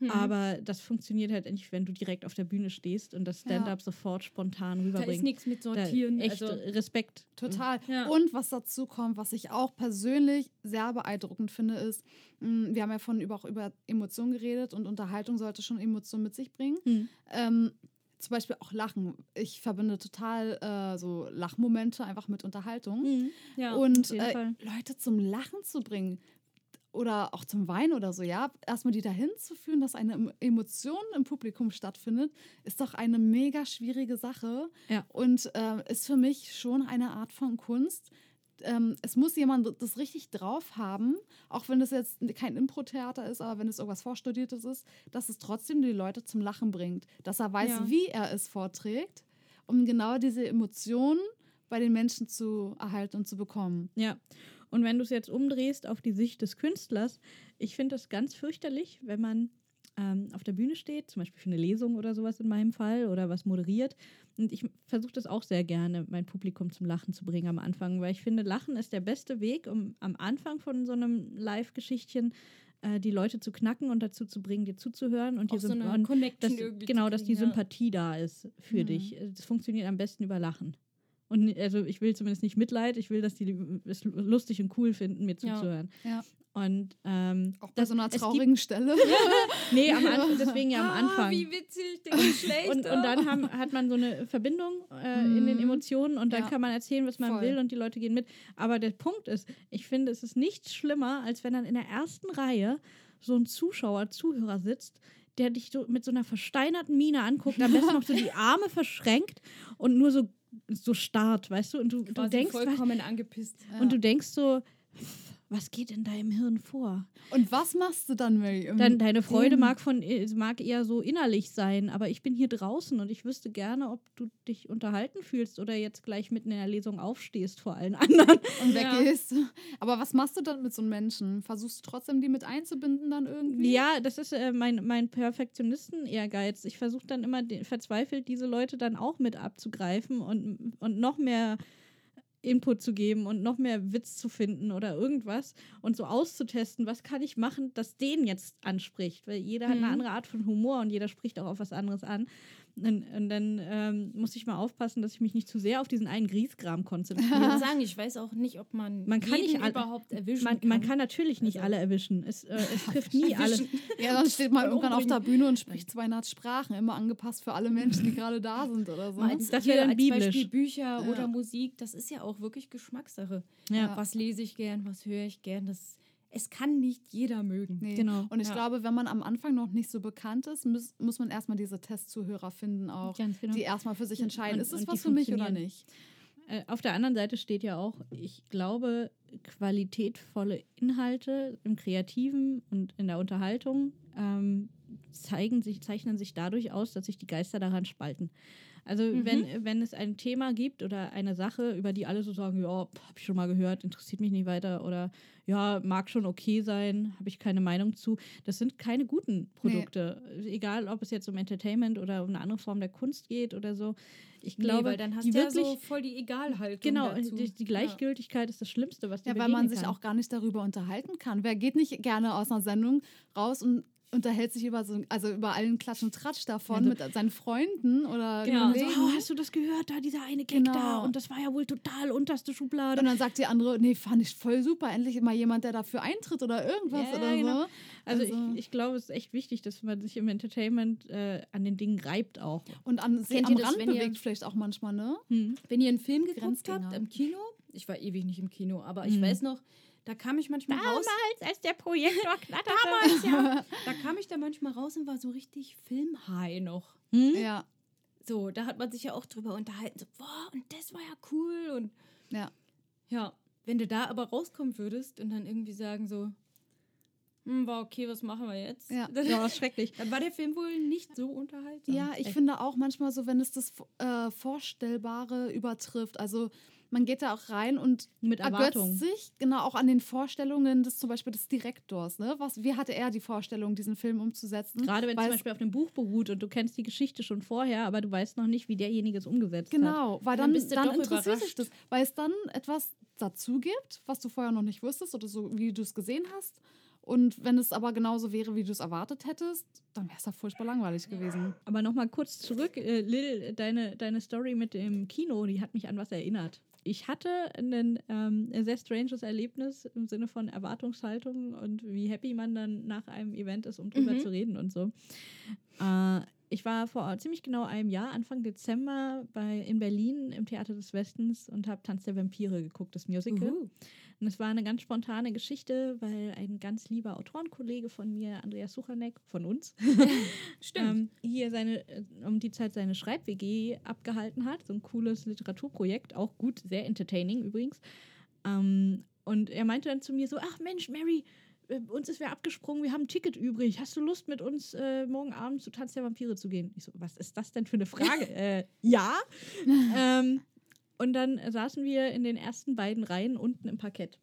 Mhm. Aber das funktioniert halt nicht, wenn du direkt auf der Bühne stehst und das Stand-up sofort spontan da ist rüberbringst. nichts mit Da- Sortieren. echt also, Respekt. Total. Ja. Und was dazu kommt, was ich auch persönlich sehr beeindruckend finde, ist, mh, wir haben ja von über, auch über Emotionen geredet und Unterhaltung sollte schon Emotionen mit sich bringen. Hm. Ähm, zum Beispiel auch Lachen. Ich verbinde total äh, so Lachmomente einfach mit Unterhaltung. Mhm. Ja, und äh. Leute zum Lachen zu bringen oder auch zum Weinen oder so, ja, erstmal die dahin zu führen, dass eine Em- Emotion im Publikum stattfindet, ist doch eine mega schwierige Sache Ja. und äh, ist für mich schon eine Art von Kunst. Ähm, es muss jemand das richtig drauf haben, auch wenn es jetzt kein Impro-Theater ist, aber wenn es irgendwas Vorstudiertes ist, dass es trotzdem die Leute zum Lachen bringt, dass er weiß, Ja. wie er es vorträgt, um genau diese Emotionen bei den Menschen zu erhalten und zu bekommen. Ja. Und wenn du es jetzt umdrehst auf die Sicht des Künstlers, ich finde das ganz fürchterlich, wenn man ähm, auf der Bühne steht, zum Beispiel für eine Lesung oder sowas in meinem Fall oder was moderiert. Und ich versuche das auch sehr gerne, mein Publikum zum Lachen zu bringen am Anfang, weil ich finde, Lachen ist der beste Weg, um am Anfang von so einem Live-Geschichtchen äh, die Leute zu knacken und dazu zu bringen, dir zuzuhören und dir so und dass, irgendwie genau, dass die ja. Sympathie da ist für Mhm. dich. Das funktioniert am besten über Lachen. Und also ich will zumindest nicht Mitleid, ich will, dass die es lustig und cool finden, mir Ja. zuzuhören. Ja. Und ähm, Auch bei das- so einer traurigen Stelle. Nee, am Anfang, deswegen ja am Ah, Anfang. wie witzig, der Geschlecht. Und, und dann haben, hat man so eine Verbindung äh, in den Mhm. Emotionen und dann Ja. kann man erzählen, was man Voll. will und die Leute gehen mit. Aber der Punkt ist, ich finde, es ist nichts schlimmer, als wenn dann in der ersten Reihe so ein Zuschauer, Zuhörer sitzt, der dich so mit so einer versteinerten Miene anguckt, am besten noch so die Arme verschränkt und nur so, so starrt, weißt du? Und du, du denkst, vollkommen angepisst. und du denkst so, was geht in deinem Hirn vor? Und was machst du dann, Mary? Dann deine Freude mag von äh, mag eher so innerlich sein, aber ich bin hier draußen und ich wüsste gerne, ob du dich unterhalten fühlst oder jetzt gleich mitten in der Lesung aufstehst vor allen anderen. und Ja. weggehst. Aber was machst du dann mit so einem Menschen? Versuchst du trotzdem, die mit einzubinden dann irgendwie? Ja, das ist äh, mein, mein Perfektionisten-Ehrgeiz. Ich versuche dann immer den, verzweifelt diese Leute dann auch mit abzugreifen und, und noch mehr Input zu geben und noch mehr Witz zu finden oder irgendwas und so auszutesten, was kann ich machen, das den jetzt anspricht. Weil jeder hat eine Mhm. andere Art von Humor und jeder spricht auch auf was anderes an. Und, und dann ähm, muss ich mal aufpassen, dass ich mich nicht zu sehr auf diesen einen Griesgram Ich konzentriere. würde sagen, ich weiß auch nicht, ob man, Man kann jeden nicht überhaupt erwischen Man, kann. man kann natürlich nicht Also- alle erwischen. Es, äh, es trifft nie alle. Ja, dann steht man irgendwann auf der. Bühne und spricht 200 Sprachen, immer angepasst für alle Menschen, die gerade da sind oder so. Als, Das hier wäre dann als biblisch. Beispiel Bücher Ja. oder Musik, das ist ja auch wirklich Geschmackssache. Ja. Was lese ich gern, was höre ich gern, das es kann nicht jeder mögen. Nee. Genau. Und ich Ja. glaube, wenn man am Anfang noch nicht so bekannt ist, muss, muss man erstmal diese Testzuhörer finden, auch, Ganz genau. die erstmal für sich entscheiden, Und- ist es was für mich oder nicht. Äh, auf der anderen Seite steht ja auch, ich glaube, qualitätvolle Inhalte im Kreativen und in der Unterhaltung ähm, zeigen sich, zeichnen sich dadurch aus, dass sich die Geister daran spalten. Also Mhm. wenn, wenn es ein Thema gibt oder eine Sache, über die alle so sagen, ja, habe ich schon mal gehört, interessiert mich nicht weiter oder ja, mag schon okay sein, habe ich keine Meinung zu. Das sind keine guten Produkte. Egal, ob es jetzt um Entertainment oder um eine andere Form der Kunst geht oder so. Ich glaube, nee, weil dann hast die du ja wirklich so voll die Egalhaltung Genau, dazu. die, die Gleichgültigkeit ist das Schlimmste, was dir Ja, weil man sich kann. auch gar nicht darüber unterhalten kann. Wer geht nicht gerne aus einer Sendung raus und unterhält sich über so, also über allen Klatsch und Tratsch davon Also- mit seinen Freunden oder Genau, so, oh, hast du das gehört? Da dieser eine Gag da Genau. und das war ja wohl total unterste Schublade. und dann sagt die andere, nee, fand ich voll super, endlich mal jemand, der dafür eintritt oder irgendwas Ja, oder genau. so. Also, Also- ich, ich glaube, es ist echt wichtig, dass man sich im Entertainment äh, an den Dingen reibt auch. Und an, Kennt am das, Rand wenn ihr- bewegt vielleicht auch manchmal, ne? Hm. Wenn ihr einen Film geguckt habt im Kino, ich war ewig nicht im Kino, aber ich Mhm. weiß noch, da kam ich manchmal raus. als der Projektor knatterte. Damals, ja. Da kam ich da manchmal raus und war so richtig filmhigh noch. Hm? Ja, So, da hat man sich ja auch drüber unterhalten. So, boah, und das war ja cool. Und ja. ja, wenn du da aber rauskommen würdest und dann irgendwie sagen so, hm, war okay, was machen wir jetzt? Ja. Dann, Ja, was schrecklich. dann war der Film wohl nicht so unterhaltsam. Ja, ich Echt. finde auch manchmal so, wenn es das äh, Vorstellbare übertrifft. Also man geht da auch rein und Mit ergötzt Erwartung. sich genau auch an den Vorstellungen des zum Beispiel des Direktors. Ne? Was, wie hatte er die Vorstellung, diesen Film umzusetzen? Gerade wenn es zum Beispiel auf dem Buch beruht und du kennst die Geschichte schon vorher, aber du weißt noch nicht, wie derjenige es umgesetzt hat. Genau, weil Dann dann, dann interessiert sich das, weil es dann etwas dazu gibt, was du vorher noch nicht wusstest oder so, wie du es gesehen hast. Und wenn es aber genauso wäre, wie du es erwartet hättest, dann wäre es ja furchtbar langweilig gewesen. Aber nochmal kurz zurück, äh, Lil, deine, deine Story mit dem Kino, die hat mich an was erinnert. Ich hatte ein ähm, sehr stranges Erlebnis im Sinne von Erwartungshaltung und wie happy man dann nach einem Event ist, um drüber Mhm. zu reden und so. Äh, ich war vor ziemlich genau einem Jahr, Anfang Dezember, bei, in Berlin im Theater des Westens und habe Tanz der Vampire geguckt, das Musical. Uhu. Und es war eine ganz spontane Geschichte, weil ein ganz lieber Autorenkollege von mir, Andreas Suchanek, von uns, ähm, hier seine, äh, um die Zeit seine Schreib-WG abgehalten hat. So ein cooles Literaturprojekt, auch gut, sehr entertaining übrigens. Ähm, und er meinte dann zu mir so, ach Mensch, Mary, äh, uns ist wer abgesprungen, wir haben ein Ticket übrig. Hast du Lust, mit uns äh, morgen Abend zu Tanz der Vampire zu gehen? Ich so, was ist das denn für eine Frage? äh, ja. ähm, und dann saßen wir in den ersten beiden Reihen unten im Parkett.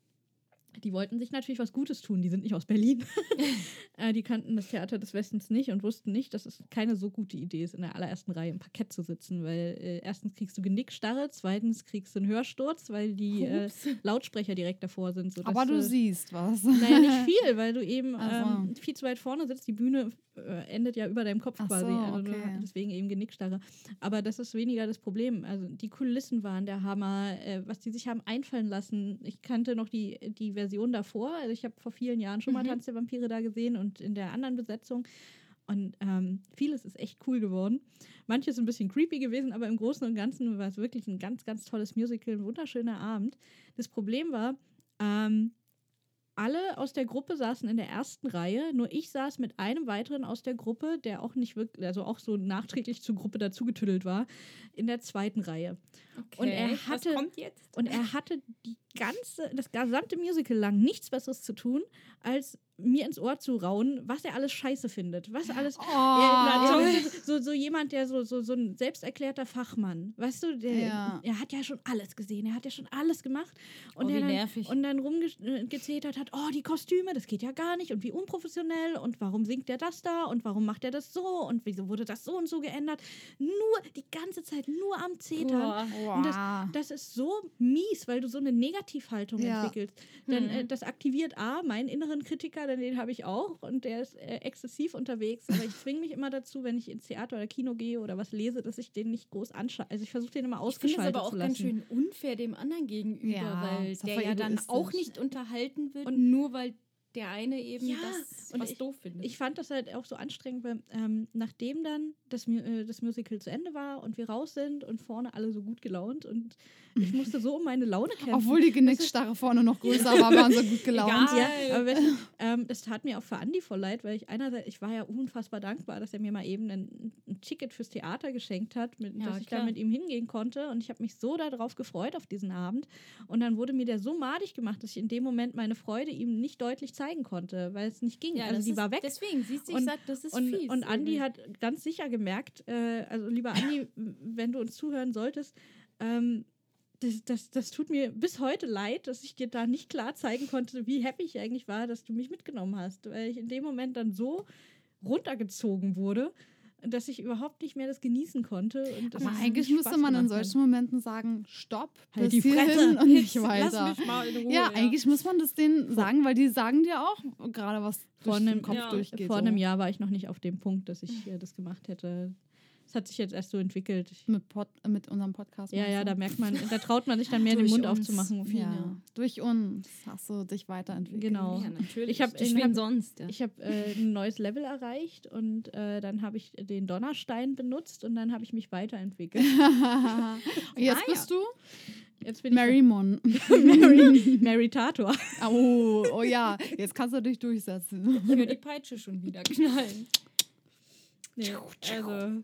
Die wollten sich natürlich was Gutes tun. Die sind nicht aus Berlin. äh, die kannten das Theater des Westens nicht und wussten nicht, dass es keine so gute Idee ist, in der allerersten Reihe im Parkett zu sitzen, weil äh, erstens kriegst du Genickstarre, zweitens kriegst du einen Hörsturz, weil die äh. Lautsprecher direkt davor sind. sodass Aber du du siehst was. Naja, nicht viel, weil du eben ähm, viel zu weit vorne sitzt. Die Bühne äh, endet ja über deinem Kopf Ach quasi. so, also okay. deswegen eben Genickstarre. Aber das ist weniger das Problem. Also die Kulissen waren der Hammer, äh, was die sich haben einfallen lassen. Ich kannte noch die, die Version davor. Also ich habe vor vielen Jahren schon mal Mhm. Tanz der Vampire da gesehen und in der anderen Besetzung. Und ähm, vieles ist echt cool geworden. Manches ein bisschen creepy gewesen, aber im Großen und Ganzen war es wirklich ein ganz, ganz tolles Musical, ein wunderschöner Abend. Das Problem war, ähm, alle aus der Gruppe saßen in der ersten Reihe, nur ich saß mit einem weiteren aus der Gruppe, der auch nicht wirklich, also auch so nachträglich zur Gruppe dazugetüdelt war, in der zweiten Reihe. Okay. Und er hatte-? Und er hatte die ganze, das gesamte Musical lang nichts Besseres zu tun, als mir ins Ohr zu rauen, was er alles scheiße findet. Was alles. Oh, Ja, ja, so, so jemand, der so, so, so ein selbsterklärter Fachmann, weißt du, der, Ja. er hat ja schon alles gesehen, er hat ja schon alles gemacht. Und Oh, wie der dann, nervig. Und dann rumgezetert hat, oh, die Kostüme, das geht ja gar nicht und wie unprofessionell und warum singt der das da und warum macht er das so und wieso wurde das so und so geändert. Nur die ganze Zeit nur am Zetern. Boah. Und Wow. Das ist so mies, weil du so eine Negativhaltung Ja. entwickelst. Dann, Hm. äh, das aktiviert A, meinen inneren Kritiker, denn den habe ich auch und der ist äh, exzessiv unterwegs. Aber ich zwinge mich immer dazu, wenn ich ins Theater oder Kino gehe oder was lese, dass ich den nicht groß anschaue. Also ich versuche den immer Ich finde es ausgeschaltet aber auch zu ganz lassen. schön unfair dem anderen gegenüber, Ja, weil ist der ja dann auch nicht unterhalten wird, Und- nur weil der eine eben Ja, das und was ich- doof findet. Ich fand das halt auch so anstrengend, weil ähm, nachdem dann das, äh, das Musical zu Ende war und wir raus sind und vorne alle so gut gelaunt und ich musste so um meine Laune kämpfen. Obwohl die Genickstarre vorne noch größer war, waren sie gut gelaunt. Ja, aber weißt du, ähm, das tat mir auch für Andi voll leid, weil ich einerseits, ich war ja unfassbar dankbar, dass er mir mal eben ein, ein Ticket fürs Theater geschenkt hat, mit, Ja, dass ich da mit ihm hingehen konnte. Und ich habe mich so darauf gefreut auf diesen Abend. Und dann wurde mir der so madig gemacht, dass ich in dem Moment meine Freude ihm nicht deutlich zeigen konnte, weil es nicht ging. ja, also die ist, war weg. Deswegen, siehst du, ich Und- sag, das ist Und, fies. und Andi hat ganz sicher gemerkt, äh, also lieber Andi, wenn du uns zuhören solltest, ähm, das, das, das tut mir bis heute leid, dass ich dir da nicht klar zeigen konnte, wie happy ich eigentlich war, dass du mich mitgenommen hast, weil ich in dem Moment dann so runtergezogen wurde, dass ich überhaupt nicht mehr das genießen konnte. Aber eigentlich müsste man in solchen Momenten sagen, stopp, Halt bis die hierhin und nicht weiter. Ruhe. ja, eigentlich muss man das denen sagen, weil die sagen dir auch gerade, was Vor durch einem, Kopf ja, durchgeht. vor so. einem Jahr war ich noch nicht auf dem Punkt, dass ich äh, das gemacht hätte. Es hat sich jetzt erst so entwickelt. Mit, Pod, mit unserem Podcast. ja, ja, da merkt man, da traut man sich dann mehr den Mund uns. aufzumachen. Ja, durch uns hast du dich weiterentwickelt. Genau. Ja, natürlich. Ich hab- Durch ich hab- sonst? Ja. Ich habe äh, ein neues Level erreicht und äh, dann habe ich den Donnerstein benutzt und dann habe ich mich weiterentwickelt. Und jetzt Ah, bist du Jetzt bin Mary Mon. ich Mary, Meritator. Oh, oh ja, jetzt kannst du dich durchsetzen. Ich höre die Peitsche schon wieder knallen. Nee, also.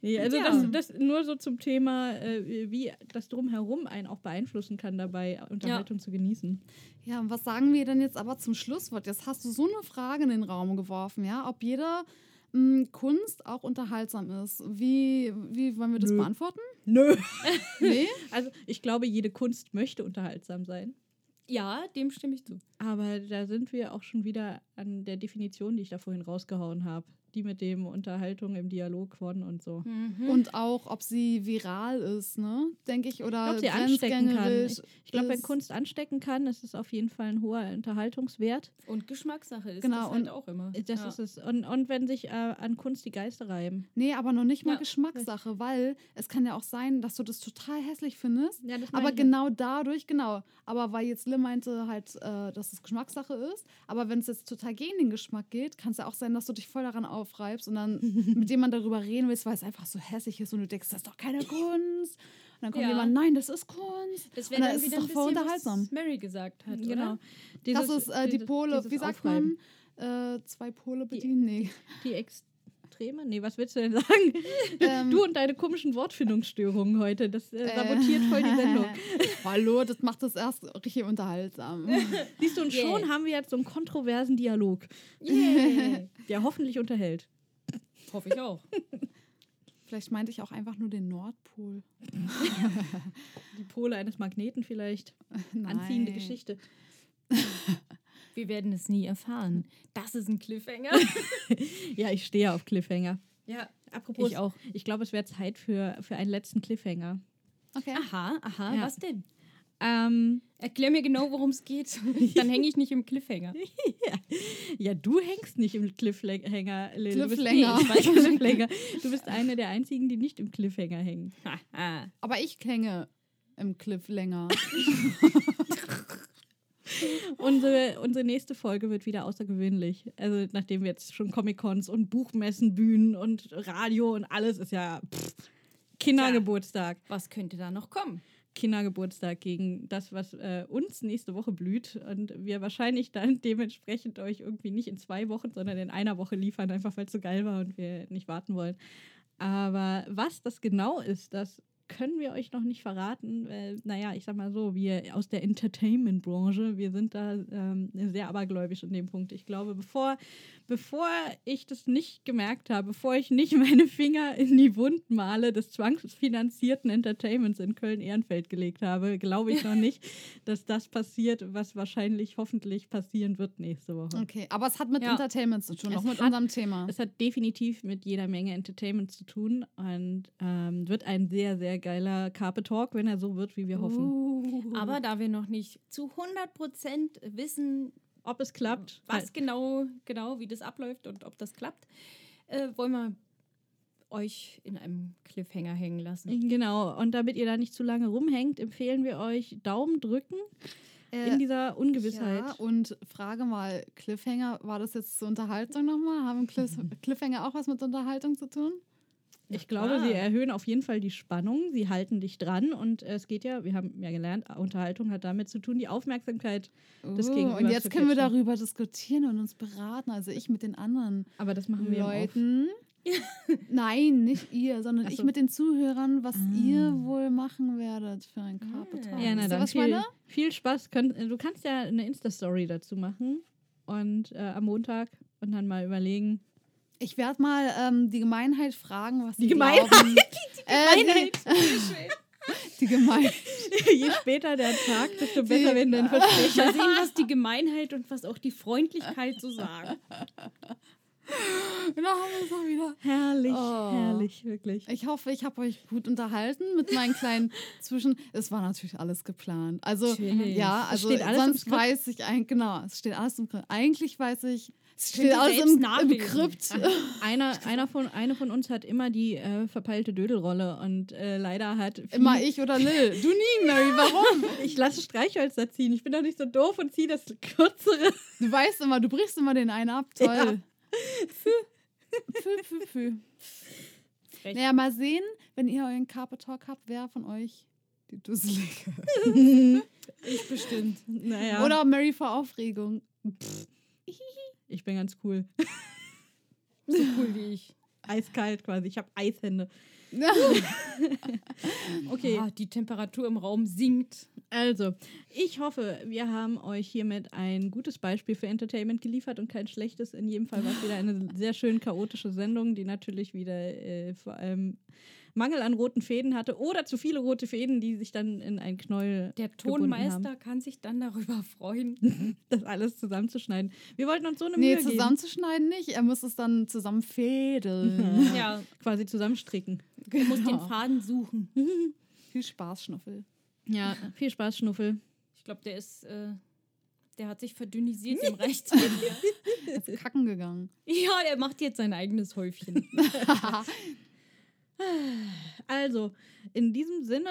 Nee, also Ja. das, das nur so zum Thema, äh, wie das Drumherum einen auch beeinflussen kann, dabei Unterhaltung zu genießen. Ja, und was sagen wir denn jetzt aber zum Schlusswort? Jetzt hast du so eine Frage in den Raum geworfen, ja, ob jede mh, Kunst auch unterhaltsam ist. Wie, wie wollen wir das Nö. beantworten? Nö. Nee? Also ich glaube, jede Kunst möchte unterhaltsam sein. Ja, dem stimme ich zu. Aber da sind wir auch schon wieder an der Definition, die ich da vorhin rausgehauen habe. Die mit dem Unterhaltung im Dialog von und so. Mhm. Und auch, ob sie viral ist, ne? Denke ich, oder glaube, sie anstecken kann. Ich, ich glaube, wenn. Kunst anstecken kann, ist es auf jeden Fall ein hoher Unterhaltungswert. Und Geschmackssache ist Genau, das halt und auch immer. Das ja. ist es. Und, und wenn sich äh, an Kunst die Geister reiben. Nee, aber noch nicht mal Ja. Geschmackssache, weil es kann ja auch sein, dass du das total hässlich findest. Ja, das Aber genau dadurch, genau. Aber weil jetzt Lim meinte halt, äh, dass es Geschmackssache ist. Aber wenn es jetzt total gegen den Geschmack geht, kann es ja auch sein, dass du dich voll daran aufreibst und dann mit jemandem darüber reden willst, weil es einfach so hässlich ist und du denkst, das ist doch keine Kunst. Und dann kommt Ja. jemand, nein, das ist Kunst. Das wäre dann dann ist es wieder doch ein voll unterhaltsam. was Mary gesagt hat, Genau. oder? das Dieses- ist äh, die dieses- Pole, dieses wie sagt Aufreiben. man? Äh, zwei Pole bedienen? Nee. Die Extreme? Nee, was willst du denn sagen? Ähm, Du und deine komischen Wortfindungsstörungen heute. Das äh, sabotiert voll die Sendung. Hallo, das macht das erst richtig unterhaltsam. Siehst du, und Yeah. schon haben wir jetzt so einen kontroversen Dialog, Yeah. der hoffentlich unterhält. Hoffe ich auch. Vielleicht meinte ich auch einfach nur den Nordpol. Die Pole eines Magneten vielleicht. Nein. Anziehende Geschichte. Wir werden es nie erfahren. Das ist ein Cliffhanger. Ja, ich stehe auf Cliffhanger. ja. Apropos, Ich auch. Ich glaube, es wäre Zeit für, für einen letzten Cliffhanger. Okay. Aha, aha, Ja. was denn? Ähm, Erklär mir genau, worum es geht. Dann hänge ich nicht im Cliffhanger. ja, du hängst nicht im Cliffhanger. Lil. Du bist- Cliffhanger. Nee, ich weiß, Cliffhanger. Du bist eine der einzigen, die nicht im Cliffhanger hängen. Aber ich hänge im Cliff länger. Unsere, unsere nächste Folge wird wieder außergewöhnlich. Also, nachdem wir jetzt schon Comic-Cons und Buchmessen, Bühnen und Radio und alles ist ja pff, Kindergeburtstag. Was könnte da noch kommen? Kindergeburtstag gegen das, was äh, uns nächste Woche blüht. Und wir wahrscheinlich dann dementsprechend euch irgendwie nicht in zwei Wochen, sondern in einer Woche liefern, einfach weil es so geil war und wir nicht warten wollen. Aber was das genau ist, das können wir euch noch nicht verraten. Weil, naja, ich sag mal so, wir aus der Entertainment-Branche, wir sind da ähm, sehr abergläubisch in dem Punkt. Ich glaube, bevor, bevor ich das nicht gemerkt habe, bevor ich nicht meine Finger in die Wunden male des zwangsfinanzierten Entertainments in Köln-Ehrenfeld gelegt habe, glaube ich noch nicht, dass das passiert, was wahrscheinlich hoffentlich passieren wird nächste Woche. Okay, aber es hat mit Ja. Entertainment zu tun, Es auch mit hat- unserem Thema. Es hat definitiv mit jeder Menge Entertainment zu tun und ähm, wird ein sehr, sehr geiler Carpe Talk, wenn er so wird, wie wir hoffen. Uh. Aber da wir noch nicht zu 100% wissen, Ob es klappt, was genau, genau, wie das abläuft und ob das klappt, äh, wollen wir euch in einem Cliffhanger hängen lassen. Genau, und damit ihr da nicht zu lange rumhängt, empfehlen wir euch Daumen drücken Äh, in dieser Ungewissheit. Ja, und frage mal, Cliffhanger, war das jetzt zur Unterhaltung nochmal? Haben Cliff Cliffhanger auch was mit Unterhaltung zu tun? Ich glaube, klar. sie erhöhen auf jeden Fall die Spannung, sie halten dich dran und es geht ja, wir haben ja gelernt, Unterhaltung hat damit zu tun, die Aufmerksamkeit des Uh, Gegenübers und jetzt können wir darüber diskutieren und uns beraten, also ich mit den anderen Aber das machen wir. Leuten. Nein, nicht ihr, sondern Ach ich so. mit den Zuhörern, was Ah. ihr wohl machen werdet für ein Carpe Talk. Ja, na dann was viel, viel Spaß. Du kannst ja eine Insta-Story dazu machen und äh, am Montag und dann mal überlegen. Ich werde mal ähm, die Gemeinheit fragen, was Die sie Gemeinheit? glauben. Äh, die, die Gemeinheit. Je später der Tag, desto besser werden deine Versprechen. Mal sehen, was die Gemeinheit und was auch die Freundlichkeit so sagen. Da haben wir es auch wieder. Herrlich, Oh. herrlich, wirklich. Ich hoffe, ich habe euch gut unterhalten mit meinen kleinen Zwischen. Es war natürlich alles geplant. Also Natürlich. ja, Es also steht alles im sonst weiß ich eigentlich genau. Es steht alles im Skript. Eigentlich weiß ich. Es steht alles im, im. Skript. Einer, einer von, eine von uns hat immer die äh, verpeilte Dödelrolle und äh, leider hat. Immer ich oder Lil. Du nie, Mary. Warum? Ich lasse Streichhölzer ziehen. Ich bin doch nicht so doof und ziehe das kürzere. Du weißt immer, du brichst immer den einen ab. Toll. Fü. Fü, fü, fü. Frech. Naja, mal sehen, wenn ihr euren Carpe Talk habt, wer von euch die Dusselige. Ich bestimmt. Naja. Oder Mary vor Aufregung. Ich bin ganz cool. So cool wie ich. Eiskalt quasi. Ich habe Eishände. Okay. Ah, die Temperatur im Raum sinkt. Also, ich hoffe, wir haben euch hiermit ein gutes Beispiel für Entertainment geliefert und kein schlechtes. In jedem Fall war es wieder eine sehr schön chaotische Sendung, die natürlich wieder äh, vor allem Mangel an roten Fäden hatte oder zu viele rote Fäden, die sich dann in ein Knäuel Der Tonmeister haben. kann sich dann darüber freuen. das alles zusammenzuschneiden. Wir wollten uns so eine Nee, Mühe geben. zusammenzuschneiden nicht. Er muss es dann zusammenfädeln. ja, Quasi zusammenstricken. du musst den Genau. Faden suchen. Viel Spaß, Schnuffel. Ja, viel Spaß, Schnuffel. Ich glaube, der ist, äh, der hat sich verdünnisiert im Rechtshänder. Er ist kacken gegangen. ja, der macht jetzt sein eigenes Häufchen. Also, in diesem Sinne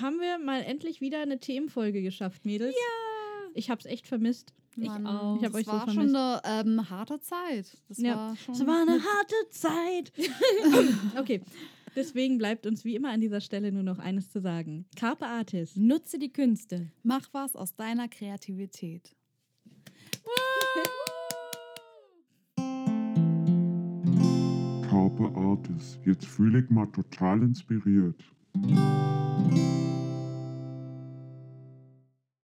haben wir mal endlich wieder eine Themenfolge geschafft, Mädels. Ja. Ich hab's echt vermisst. Ich Mann, auch. Ich hab das euch so war vermisst. schon eine ähm, harte Zeit. Das Ja, war schon Es war eine harte Zeit. okay. Deswegen bleibt uns wie immer an dieser Stelle nur noch eines zu sagen. Carpe Artis. Nutze die Künste. Mach was aus deiner Kreativität. Carpe Artis. Jetzt fühle ich mal total inspiriert.